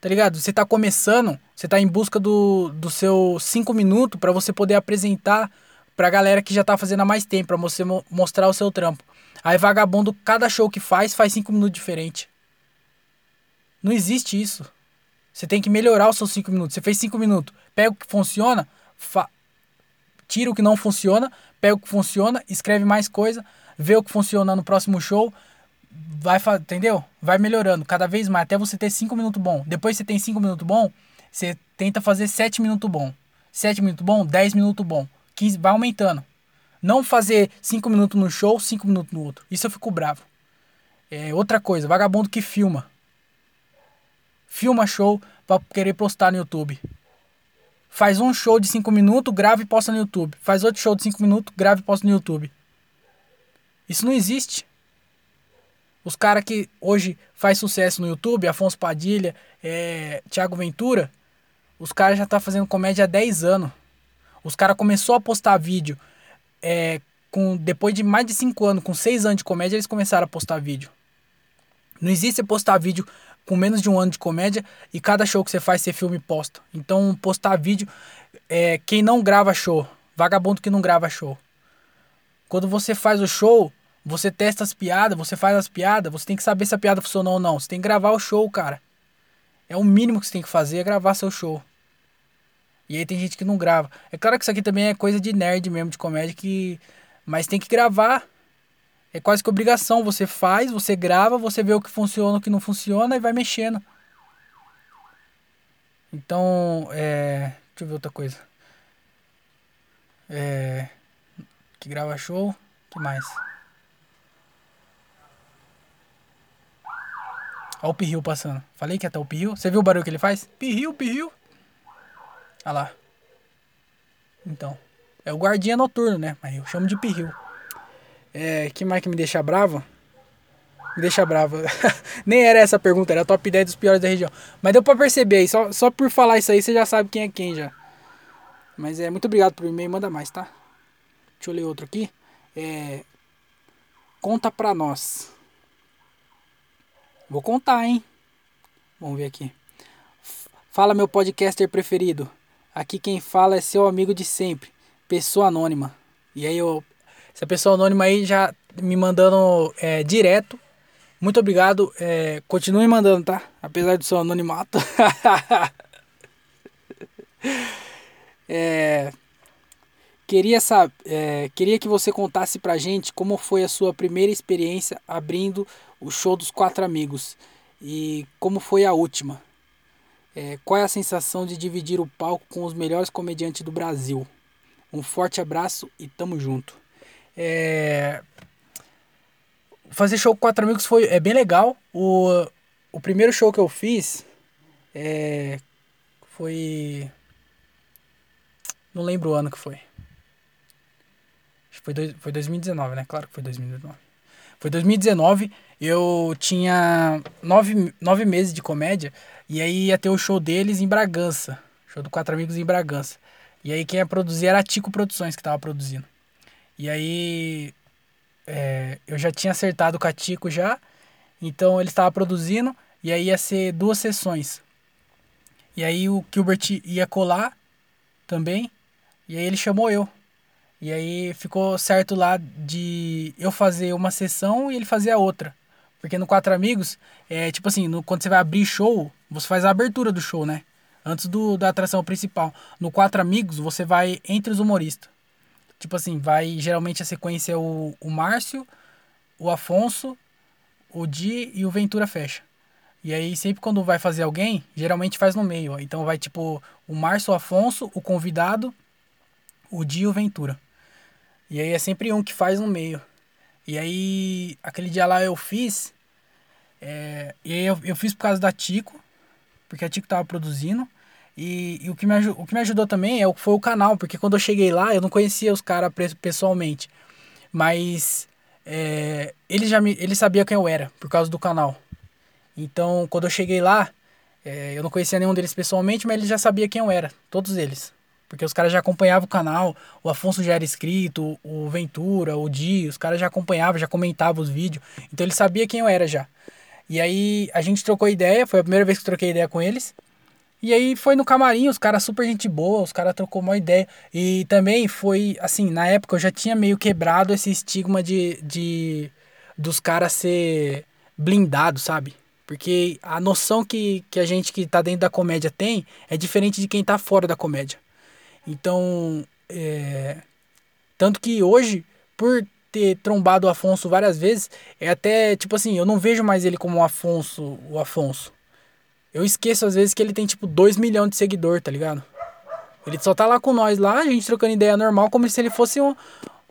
[SPEAKER 1] Tá ligado? Você tá começando, você tá em busca do, do seu 5 minutos para você poder apresentar pra galera que já tá fazendo há mais tempo, pra você mo mostrar o seu trampo. Aí vagabundo, cada show que faz, faz 5 minutos diferente. Não existe isso. Você tem que melhorar os seus 5 minutos. Você fez 5 minutos, pega o que funciona, tira o que não funciona, pega o que funciona, escreve mais coisa, vê o que funciona no próximo show, vai, entendeu? Vai melhorando cada vez mais até você ter 5 minutos bom. Depois você tem 5 minutos bom, você tenta fazer 7 minutos bom. 7 minutos bom, 10 minutos bom. 15 vai aumentando. Não fazer 5 minutos no show, 5 minutos no outro. Isso eu fico bravo. É outra coisa, vagabundo que filma. Filma show pra querer postar no YouTube. Faz um show de 5 minutos, grava e posta no YouTube. Faz outro show de 5 minutos, grava e posta no YouTube. Isso não existe. Os caras que hoje faz sucesso no YouTube, Afonso Padilha, é, Thiago Ventura, os caras já tá fazendo comédia há 10 anos. Os caras começou a postar vídeo é, com depois de mais de 5 anos, com 6 anos de comédia, eles começaram a postar vídeo. Não existe postar vídeo com menos de um ano de comédia e cada show que você faz, você filme e posta. Então, postar vídeo, é, quem não grava show, vagabundo que não grava show. Quando você faz o show, você testa as piadas, você faz as piadas, você tem que saber se a piada funcionou ou não. Você tem que gravar o show, cara. É o mínimo que você tem que fazer, é gravar seu show. E aí tem gente que não grava. É claro que isso aqui também é coisa de nerd mesmo, de comédia, que. Mas tem que gravar. É quase que obrigação. Você faz, você grava, você vê o que funciona, o que não funciona e vai mexendo. Então, é. Deixa eu ver outra coisa. É. Que grava show. que mais? Olha o pirril passando. Falei que até o pirril. Você viu o barulho que ele faz? Pirril, pirril. Olha lá. Então. É o guardinha noturno, né? Mas eu chamo de pirril. É, que mais que me deixa bravo? Me deixa bravo. Nem era essa a pergunta, era a top 10 dos piores da região. Mas deu pra perceber aí. Só, só por falar isso aí, você já sabe quem é quem já. Mas é muito obrigado por e-mail. Manda mais, tá? Deixa eu ler outro aqui. É, conta pra nós. Vou contar, hein? Vamos ver aqui. Fala, meu podcaster preferido. Aqui quem fala é seu amigo de sempre, pessoa anônima. E aí, eu, essa pessoa anônima aí já me mandando é, direto. Muito obrigado. É, continue mandando, tá? Apesar do seu anonimato. é, queria, é, queria que você contasse pra gente como foi a sua primeira experiência abrindo o show dos quatro amigos. E como foi a última? É, qual é a sensação de dividir o palco com os melhores comediantes do Brasil? Um forte abraço e tamo junto. É... Fazer show com quatro amigos foi é bem legal. O, o primeiro show que eu fiz é... foi. Não lembro o ano que foi. Acho que foi, dois, foi 2019, né? Claro que foi 2019. Foi 2019, eu tinha nove, nove meses de comédia e aí ia ter o show deles em Bragança. Show do Quatro Amigos em Bragança. E aí quem ia produzir era a Tico Produções que tava produzindo. E aí é, eu já tinha acertado com a Tico já, então ele estava produzindo e aí ia ser duas sessões. E aí o Gilbert ia colar também, e aí ele chamou eu. E aí ficou certo lá de eu fazer uma sessão e ele fazer a outra. Porque no Quatro Amigos, é tipo assim, no, quando você vai abrir show, você faz a abertura do show, né? Antes do, da atração principal. No Quatro Amigos, você vai entre os humoristas. Tipo assim, vai. Geralmente a sequência é o, o Márcio, o Afonso, o Di e o Ventura fecha. E aí, sempre quando vai fazer alguém, geralmente faz no meio. Então vai tipo o Márcio, o Afonso, o convidado, o Di e o Ventura. E aí é sempre um que faz no meio. E aí, aquele dia lá eu fiz. É, e aí eu, eu fiz por causa da Tico, porque a Tico tava produzindo. E, e, o, que me, o que me ajudou também é, foi o canal, porque quando eu cheguei lá, eu não conhecia os caras pessoalmente. Mas é, ele já me, ele sabia quem eu era, por causa do canal. Então, quando eu cheguei lá, é, eu não conhecia nenhum deles pessoalmente, mas ele já sabia quem eu era, todos eles. Porque os caras já acompanhavam o canal, o Afonso já era inscrito, o Ventura, o Di, os caras já acompanhavam, já comentavam os vídeos. Então ele sabia quem eu era já. E aí a gente trocou ideia, foi a primeira vez que troquei ideia com eles. E aí foi no camarim, os caras super gente boa, os caras trocou uma ideia. E também foi, assim, na época eu já tinha meio quebrado esse estigma de, de dos caras ser blindado, sabe? Porque a noção que, que a gente que tá dentro da comédia tem é diferente de quem tá fora da comédia. Então, é... tanto que hoje, por ter trombado o Afonso várias vezes, é até tipo assim, eu não vejo mais ele como o Afonso, o Afonso. Eu esqueço às vezes que ele tem tipo 2 milhões de seguidor, tá ligado? Ele só tá lá com nós lá, a gente trocando ideia normal, como se ele fosse um.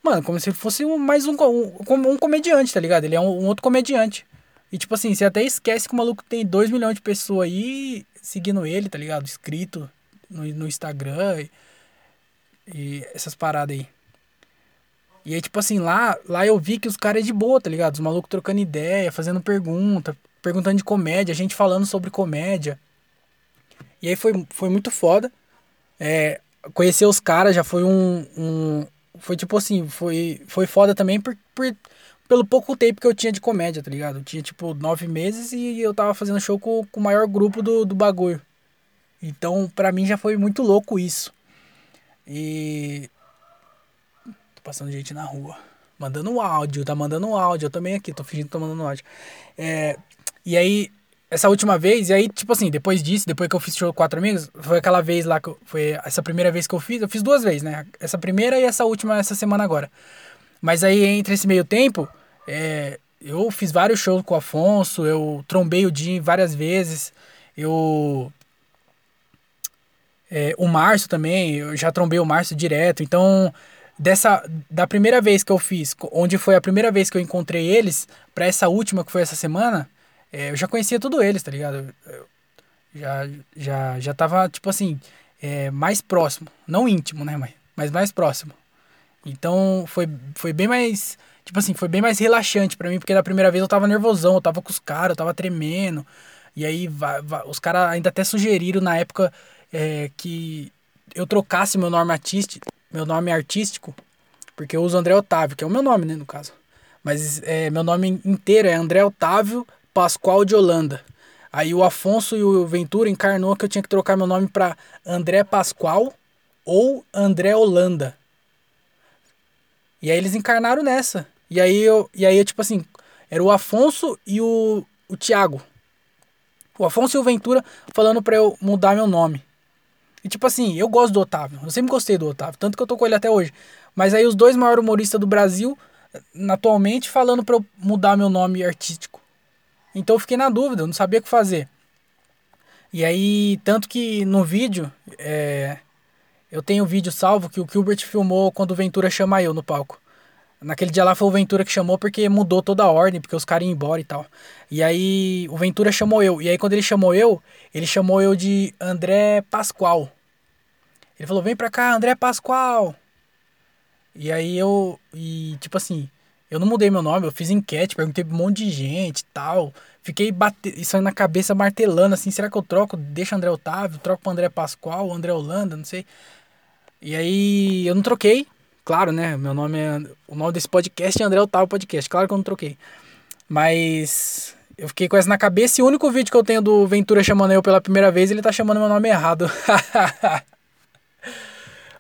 [SPEAKER 1] Mano, como se ele fosse um, mais um, um, um comediante, tá ligado? Ele é um, um, outro comediante. E tipo assim, você até esquece que o maluco tem 2 milhões de pessoas aí seguindo ele, tá ligado? Inscrito no, no Instagram. E e essas paradas aí. E aí, tipo assim, lá, lá eu vi que os caras é de boa, tá ligado? Os malucos trocando ideia, fazendo pergunta, perguntando de comédia, a gente falando sobre comédia. E aí foi, foi muito foda. É, conhecer os caras já foi um, um. Foi tipo assim, foi, foi foda também por, por, pelo pouco tempo que eu tinha de comédia, tá ligado? Eu tinha tipo nove meses e eu tava fazendo show com, com o maior grupo do, do bagulho. Então, pra mim já foi muito louco isso. E. Tô passando gente na rua. Mandando áudio, tá mandando áudio. Eu também aqui, tô fingindo que tô mandando áudio. É, e aí, essa última vez, e aí, tipo assim, depois disso, depois que eu fiz show com quatro amigos, foi aquela vez lá que eu, foi essa primeira vez que eu fiz, eu fiz duas vezes, né? Essa primeira e essa última essa semana agora. Mas aí, entre esse meio tempo, é, eu fiz vários shows com o Afonso, eu trombei o Jim várias vezes, eu é, o Márcio também, eu já trombei o Márcio direto. Então, dessa da primeira vez que eu fiz, onde foi a primeira vez que eu encontrei eles, para essa última que foi essa semana, é, eu já conhecia tudo eles, tá ligado? Eu, já, já, já tava, tipo assim, é, mais próximo. Não íntimo, né, mãe? Mas mais próximo. Então, foi, foi bem mais. Tipo assim, foi bem mais relaxante para mim, porque da primeira vez eu tava nervosão, eu tava com os caras, eu tava tremendo. E aí, os caras ainda até sugeriram na época é, que eu trocasse meu nome artístico, meu nome artístico, porque eu uso André Otávio, que é o meu nome, né, no caso. Mas é, meu nome inteiro é André Otávio Pascoal de Holanda. Aí o Afonso e o Ventura encarnou que eu tinha que trocar meu nome para André Pascoal ou André Holanda. E aí eles encarnaram nessa. E aí eu, e aí eu, tipo assim, era o Afonso e o, o Thiago. O Afonso e o Ventura falando para eu mudar meu nome. E tipo assim, eu gosto do Otávio. Eu sempre gostei do Otávio. Tanto que eu tô com ele até hoje. Mas aí os dois maiores humoristas do Brasil, atualmente, falando pra eu mudar meu nome artístico. Então eu fiquei na dúvida, eu não sabia o que fazer. E aí, tanto que no vídeo, é, eu tenho um vídeo salvo que o Gilbert filmou quando o Ventura chama eu no palco. Naquele dia lá foi o Ventura que chamou porque mudou toda a ordem, porque os caras iam embora e tal. E aí o Ventura chamou eu. E aí quando ele chamou eu, ele chamou eu de André Pascoal. Ele falou: "Vem pra cá, André Pascoal". E aí eu e tipo assim, eu não mudei meu nome, eu fiz enquete, perguntei pra um monte de gente tal. Fiquei bate... isso aí na cabeça martelando assim, será que eu troco? Deixa André Otávio, troco pro André Pascoal, André Holanda, não sei. E aí eu não troquei, Claro, né? Meu nome é. O nome desse podcast é André Otávio Podcast. Claro que eu não troquei. Mas. Eu fiquei com essa na cabeça e o único vídeo que eu tenho do Ventura chamando eu pela primeira vez, ele tá chamando meu nome errado.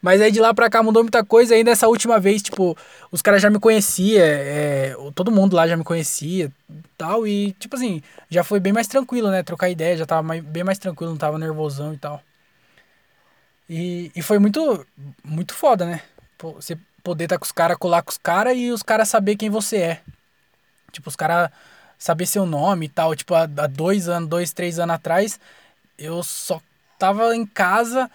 [SPEAKER 1] Mas aí de lá pra cá mudou muita coisa. Aí nessa última vez, tipo, os caras já me conheciam, é, todo mundo lá já me conhecia tal. E, tipo assim, já foi bem mais tranquilo, né? Trocar ideia, já tava mais, bem mais tranquilo, não tava nervosão e tal. E, e foi muito, muito foda, né? você poder estar tá com os caras, colar com os caras e os caras saber quem você é. Tipo, os caras saber seu nome e tal. Tipo, há dois anos, dois, três anos atrás, eu só tava em casa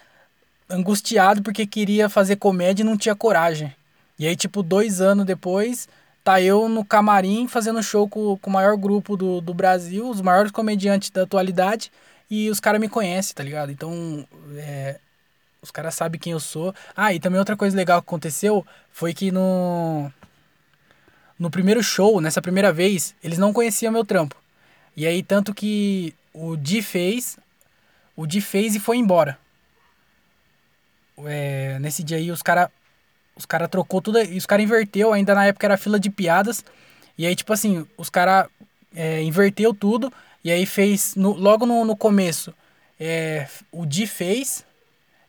[SPEAKER 1] angustiado porque queria fazer comédia e não tinha coragem. E aí, tipo, dois anos depois, tá eu no camarim fazendo show com, com o maior grupo do, do Brasil, os maiores comediantes da atualidade, e os caras me conhecem, tá ligado? Então, é, os caras sabem quem eu sou. Ah, e também outra coisa legal que aconteceu foi que no. No primeiro show, nessa primeira vez, eles não conheciam meu trampo. E aí, tanto que o Di fez, o Di fez e foi embora. É, nesse dia aí, os caras os cara trocou tudo, e os caras inverteu, ainda na época era fila de piadas. E aí, tipo assim, os caras é, inverteu tudo, e aí fez, no, logo no, no começo, é, o Di fez,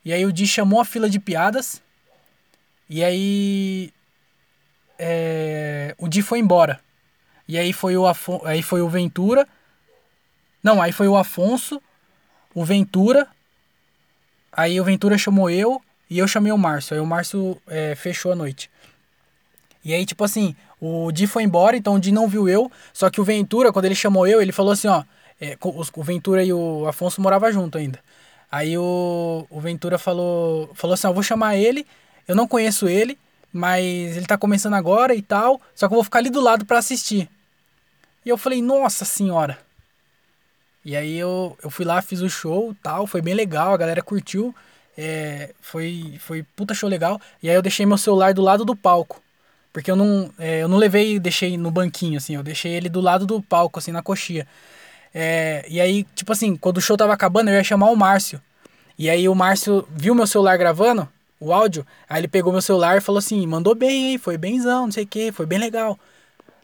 [SPEAKER 1] e aí o Di chamou a fila de piadas, e aí é, o Di foi embora. E aí foi o, Afon aí foi o Ventura, não, aí foi o Afonso, o Ventura. Aí o Ventura chamou eu e eu chamei o Márcio. Aí o Márcio é, fechou a noite. E aí, tipo assim, o Di foi embora, então o Di não viu eu. Só que o Ventura, quando ele chamou eu, ele falou assim, ó. É, o Ventura e o Afonso moravam junto ainda. Aí o, o Ventura falou, falou assim, ó, vou chamar ele, eu não conheço ele, mas ele tá começando agora e tal, só que eu vou ficar ali do lado para assistir. E eu falei, nossa senhora. E aí eu, eu fui lá, fiz o show tal, foi bem legal, a galera curtiu. É, foi, foi puta show legal. E aí eu deixei meu celular do lado do palco. Porque eu não, é, eu não levei e deixei no banquinho, assim, eu deixei ele do lado do palco, assim, na coxia. É, e aí, tipo assim, quando o show tava acabando, eu ia chamar o Márcio. E aí o Márcio viu meu celular gravando, o áudio, aí ele pegou meu celular e falou assim, mandou bem, hein, foi benzão, não sei o que, foi bem legal.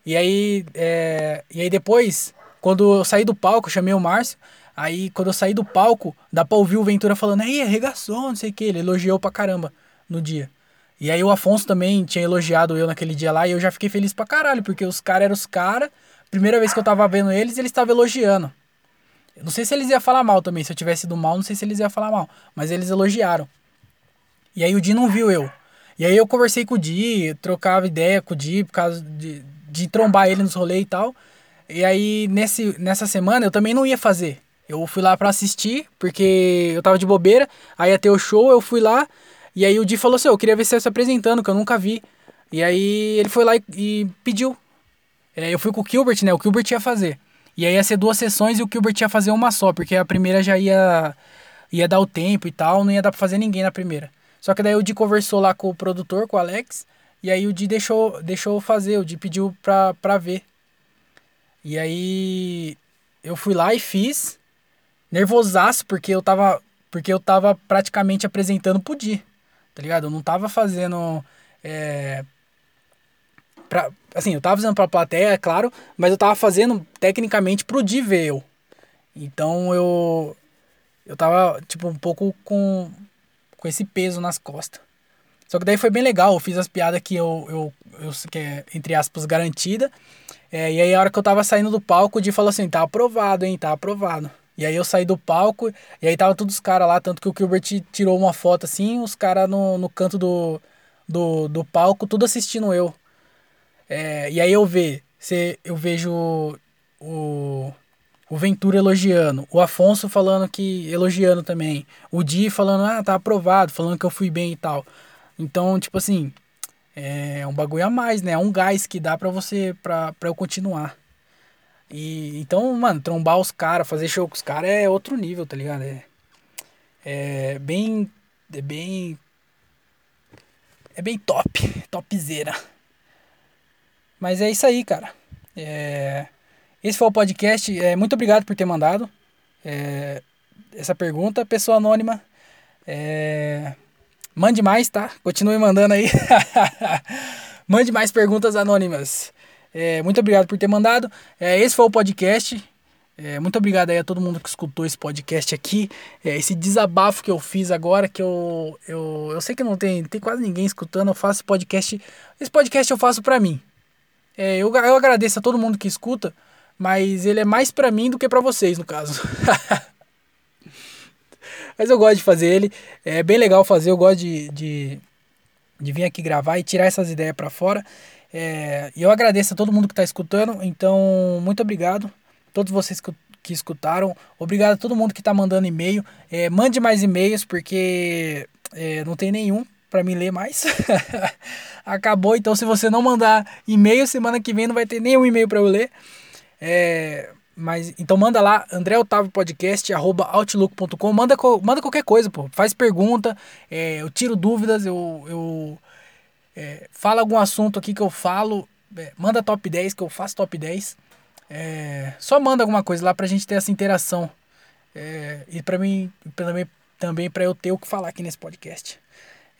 [SPEAKER 1] E aí, é, e aí depois, quando eu saí do palco, chamei o Márcio. Aí, quando eu saí do palco, dá pra ouvir o Ventura falando, aí, arregaçou, não sei o que. Ele elogiou pra caramba no dia. E aí, o Afonso também tinha elogiado eu naquele dia lá. E eu já fiquei feliz pra caralho, porque os caras eram os caras. Primeira vez que eu tava vendo eles, eles estavam elogiando. Eu não sei se eles iam falar mal também. Se eu tivesse ido mal, não sei se eles iam falar mal. Mas eles elogiaram. E aí, o Di não viu eu. E aí, eu conversei com o Di, trocava ideia com o Di por causa de, de trombar ele nos rolês e tal. E aí, nesse, nessa semana, eu também não ia fazer. Eu fui lá para assistir, porque eu tava de bobeira. Aí ia ter o show, eu fui lá. E aí o Di falou assim: Eu queria ver você se apresentando, que eu nunca vi. E aí ele foi lá e, e pediu. É, eu fui com o Gilbert, né? O Gilbert ia fazer. E aí ia ser duas sessões e o Gilbert ia fazer uma só, porque a primeira já ia, ia dar o tempo e tal, não ia dar pra fazer ninguém na primeira. Só que daí o Di conversou lá com o produtor, com o Alex, e aí o Di deixou, deixou fazer, o Di pediu pra, pra ver. E aí eu fui lá e fiz. Nervosaço, porque eu tava. Porque eu tava praticamente apresentando pro Di. Tá ligado? Eu não tava fazendo. É, pra, assim, eu tava fazendo pra plateia, é claro, mas eu tava fazendo tecnicamente pro Di ver eu. Então eu. Eu tava, tipo, um pouco com. Com esse peso nas costas. Só que daí foi bem legal, eu fiz as piadas que eu, eu, eu que é, entre aspas, garantida. É, e aí, a hora que eu tava saindo do palco, o Di falou assim: tá aprovado, hein, tá aprovado. E aí eu saí do palco, e aí tava todos os caras lá, tanto que o Gilbert tirou uma foto assim, os caras no, no canto do, do, do palco, tudo assistindo eu. É, e aí eu ve, se, eu vejo o, o Ventura elogiando, o Afonso falando que. elogiando também, o Di falando, ah, tá aprovado, falando que eu fui bem e tal. Então, tipo assim, é um bagulho a mais, né? É um gás que dá pra você, pra, eu continuar. E, então, mano, trombar os caras, fazer show com os caras é outro nível, tá ligado? É, é bem, é bem, é bem top, topzera. Mas é isso aí, cara. É, esse foi o podcast. É, muito obrigado por ter mandado é, essa pergunta, pessoa anônima. É, Mande mais, tá? Continue mandando aí. Mande mais perguntas anônimas. É, muito obrigado por ter mandado. É, esse foi o podcast. É, muito obrigado aí a todo mundo que escutou esse podcast aqui. É, esse desabafo que eu fiz agora, que eu, eu, eu sei que não tem, tem quase ninguém escutando. Eu faço esse podcast. Esse podcast eu faço pra mim. É, eu, eu agradeço a todo mundo que escuta, mas ele é mais pra mim do que pra vocês, no caso. Mas eu gosto de fazer ele. É bem legal fazer, eu gosto de, de, de vir aqui gravar e tirar essas ideias para fora. É, e eu agradeço a todo mundo que está escutando. Então, muito obrigado. Todos vocês que, que escutaram. Obrigado a todo mundo que está mandando e-mail. É, mande mais e-mails, porque é, não tem nenhum para me ler mais. Acabou, então se você não mandar e-mail, semana que vem não vai ter nenhum e-mail para eu ler. É, mas então manda lá, André Otávio Podcast, arroba outlook.com, manda, manda qualquer coisa, pô. Faz pergunta, é, eu tiro dúvidas, eu, eu é, fala algum assunto aqui que eu falo, é, manda top 10, que eu faço top 10. É, só manda alguma coisa lá pra gente ter essa interação. É, e para mim, também, também para eu ter o que falar aqui nesse podcast.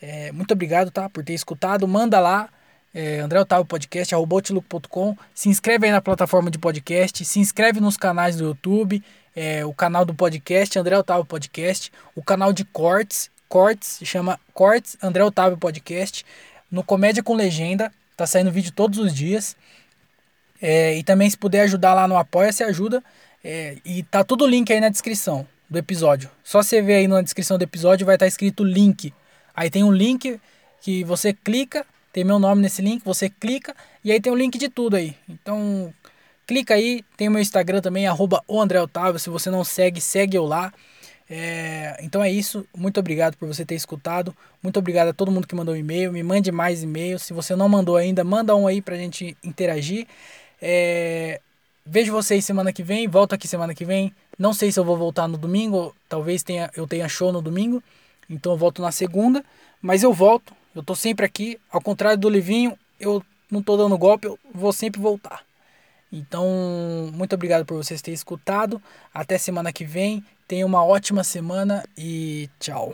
[SPEAKER 1] É, muito obrigado, tá? Por ter escutado. Manda lá, é, André Otávio Podcast, arrobotiluco.com. Se inscreve aí na plataforma de podcast. Se inscreve nos canais do YouTube. É, o canal do podcast, André Otávio Podcast. O canal de cortes, cortes, chama Cortes André Otávio Podcast. No Comédia com Legenda, tá saindo vídeo todos os dias. É, e também se puder ajudar lá no Apoia, se ajuda. É, e tá tudo link aí na descrição do episódio. Só você ver aí na descrição do episódio vai estar tá escrito link. Aí tem um link que você clica, tem meu nome nesse link, você clica e aí tem o link de tudo aí. Então clica aí, tem meu Instagram também, arroba. Se você não segue, segue eu lá. É, então é isso. Muito obrigado por você ter escutado. Muito obrigado a todo mundo que mandou e-mail. Me mande mais e-mails. Se você não mandou ainda, manda um aí pra gente interagir. É, Vejo vocês semana que vem, volto aqui semana que vem. Não sei se eu vou voltar no domingo, talvez tenha, eu tenha show no domingo, então eu volto na segunda, mas eu volto, eu tô sempre aqui, ao contrário do Livinho, eu não tô dando golpe, eu vou sempre voltar. Então, muito obrigado por vocês terem escutado. Até semana que vem. Tenha uma ótima semana e tchau.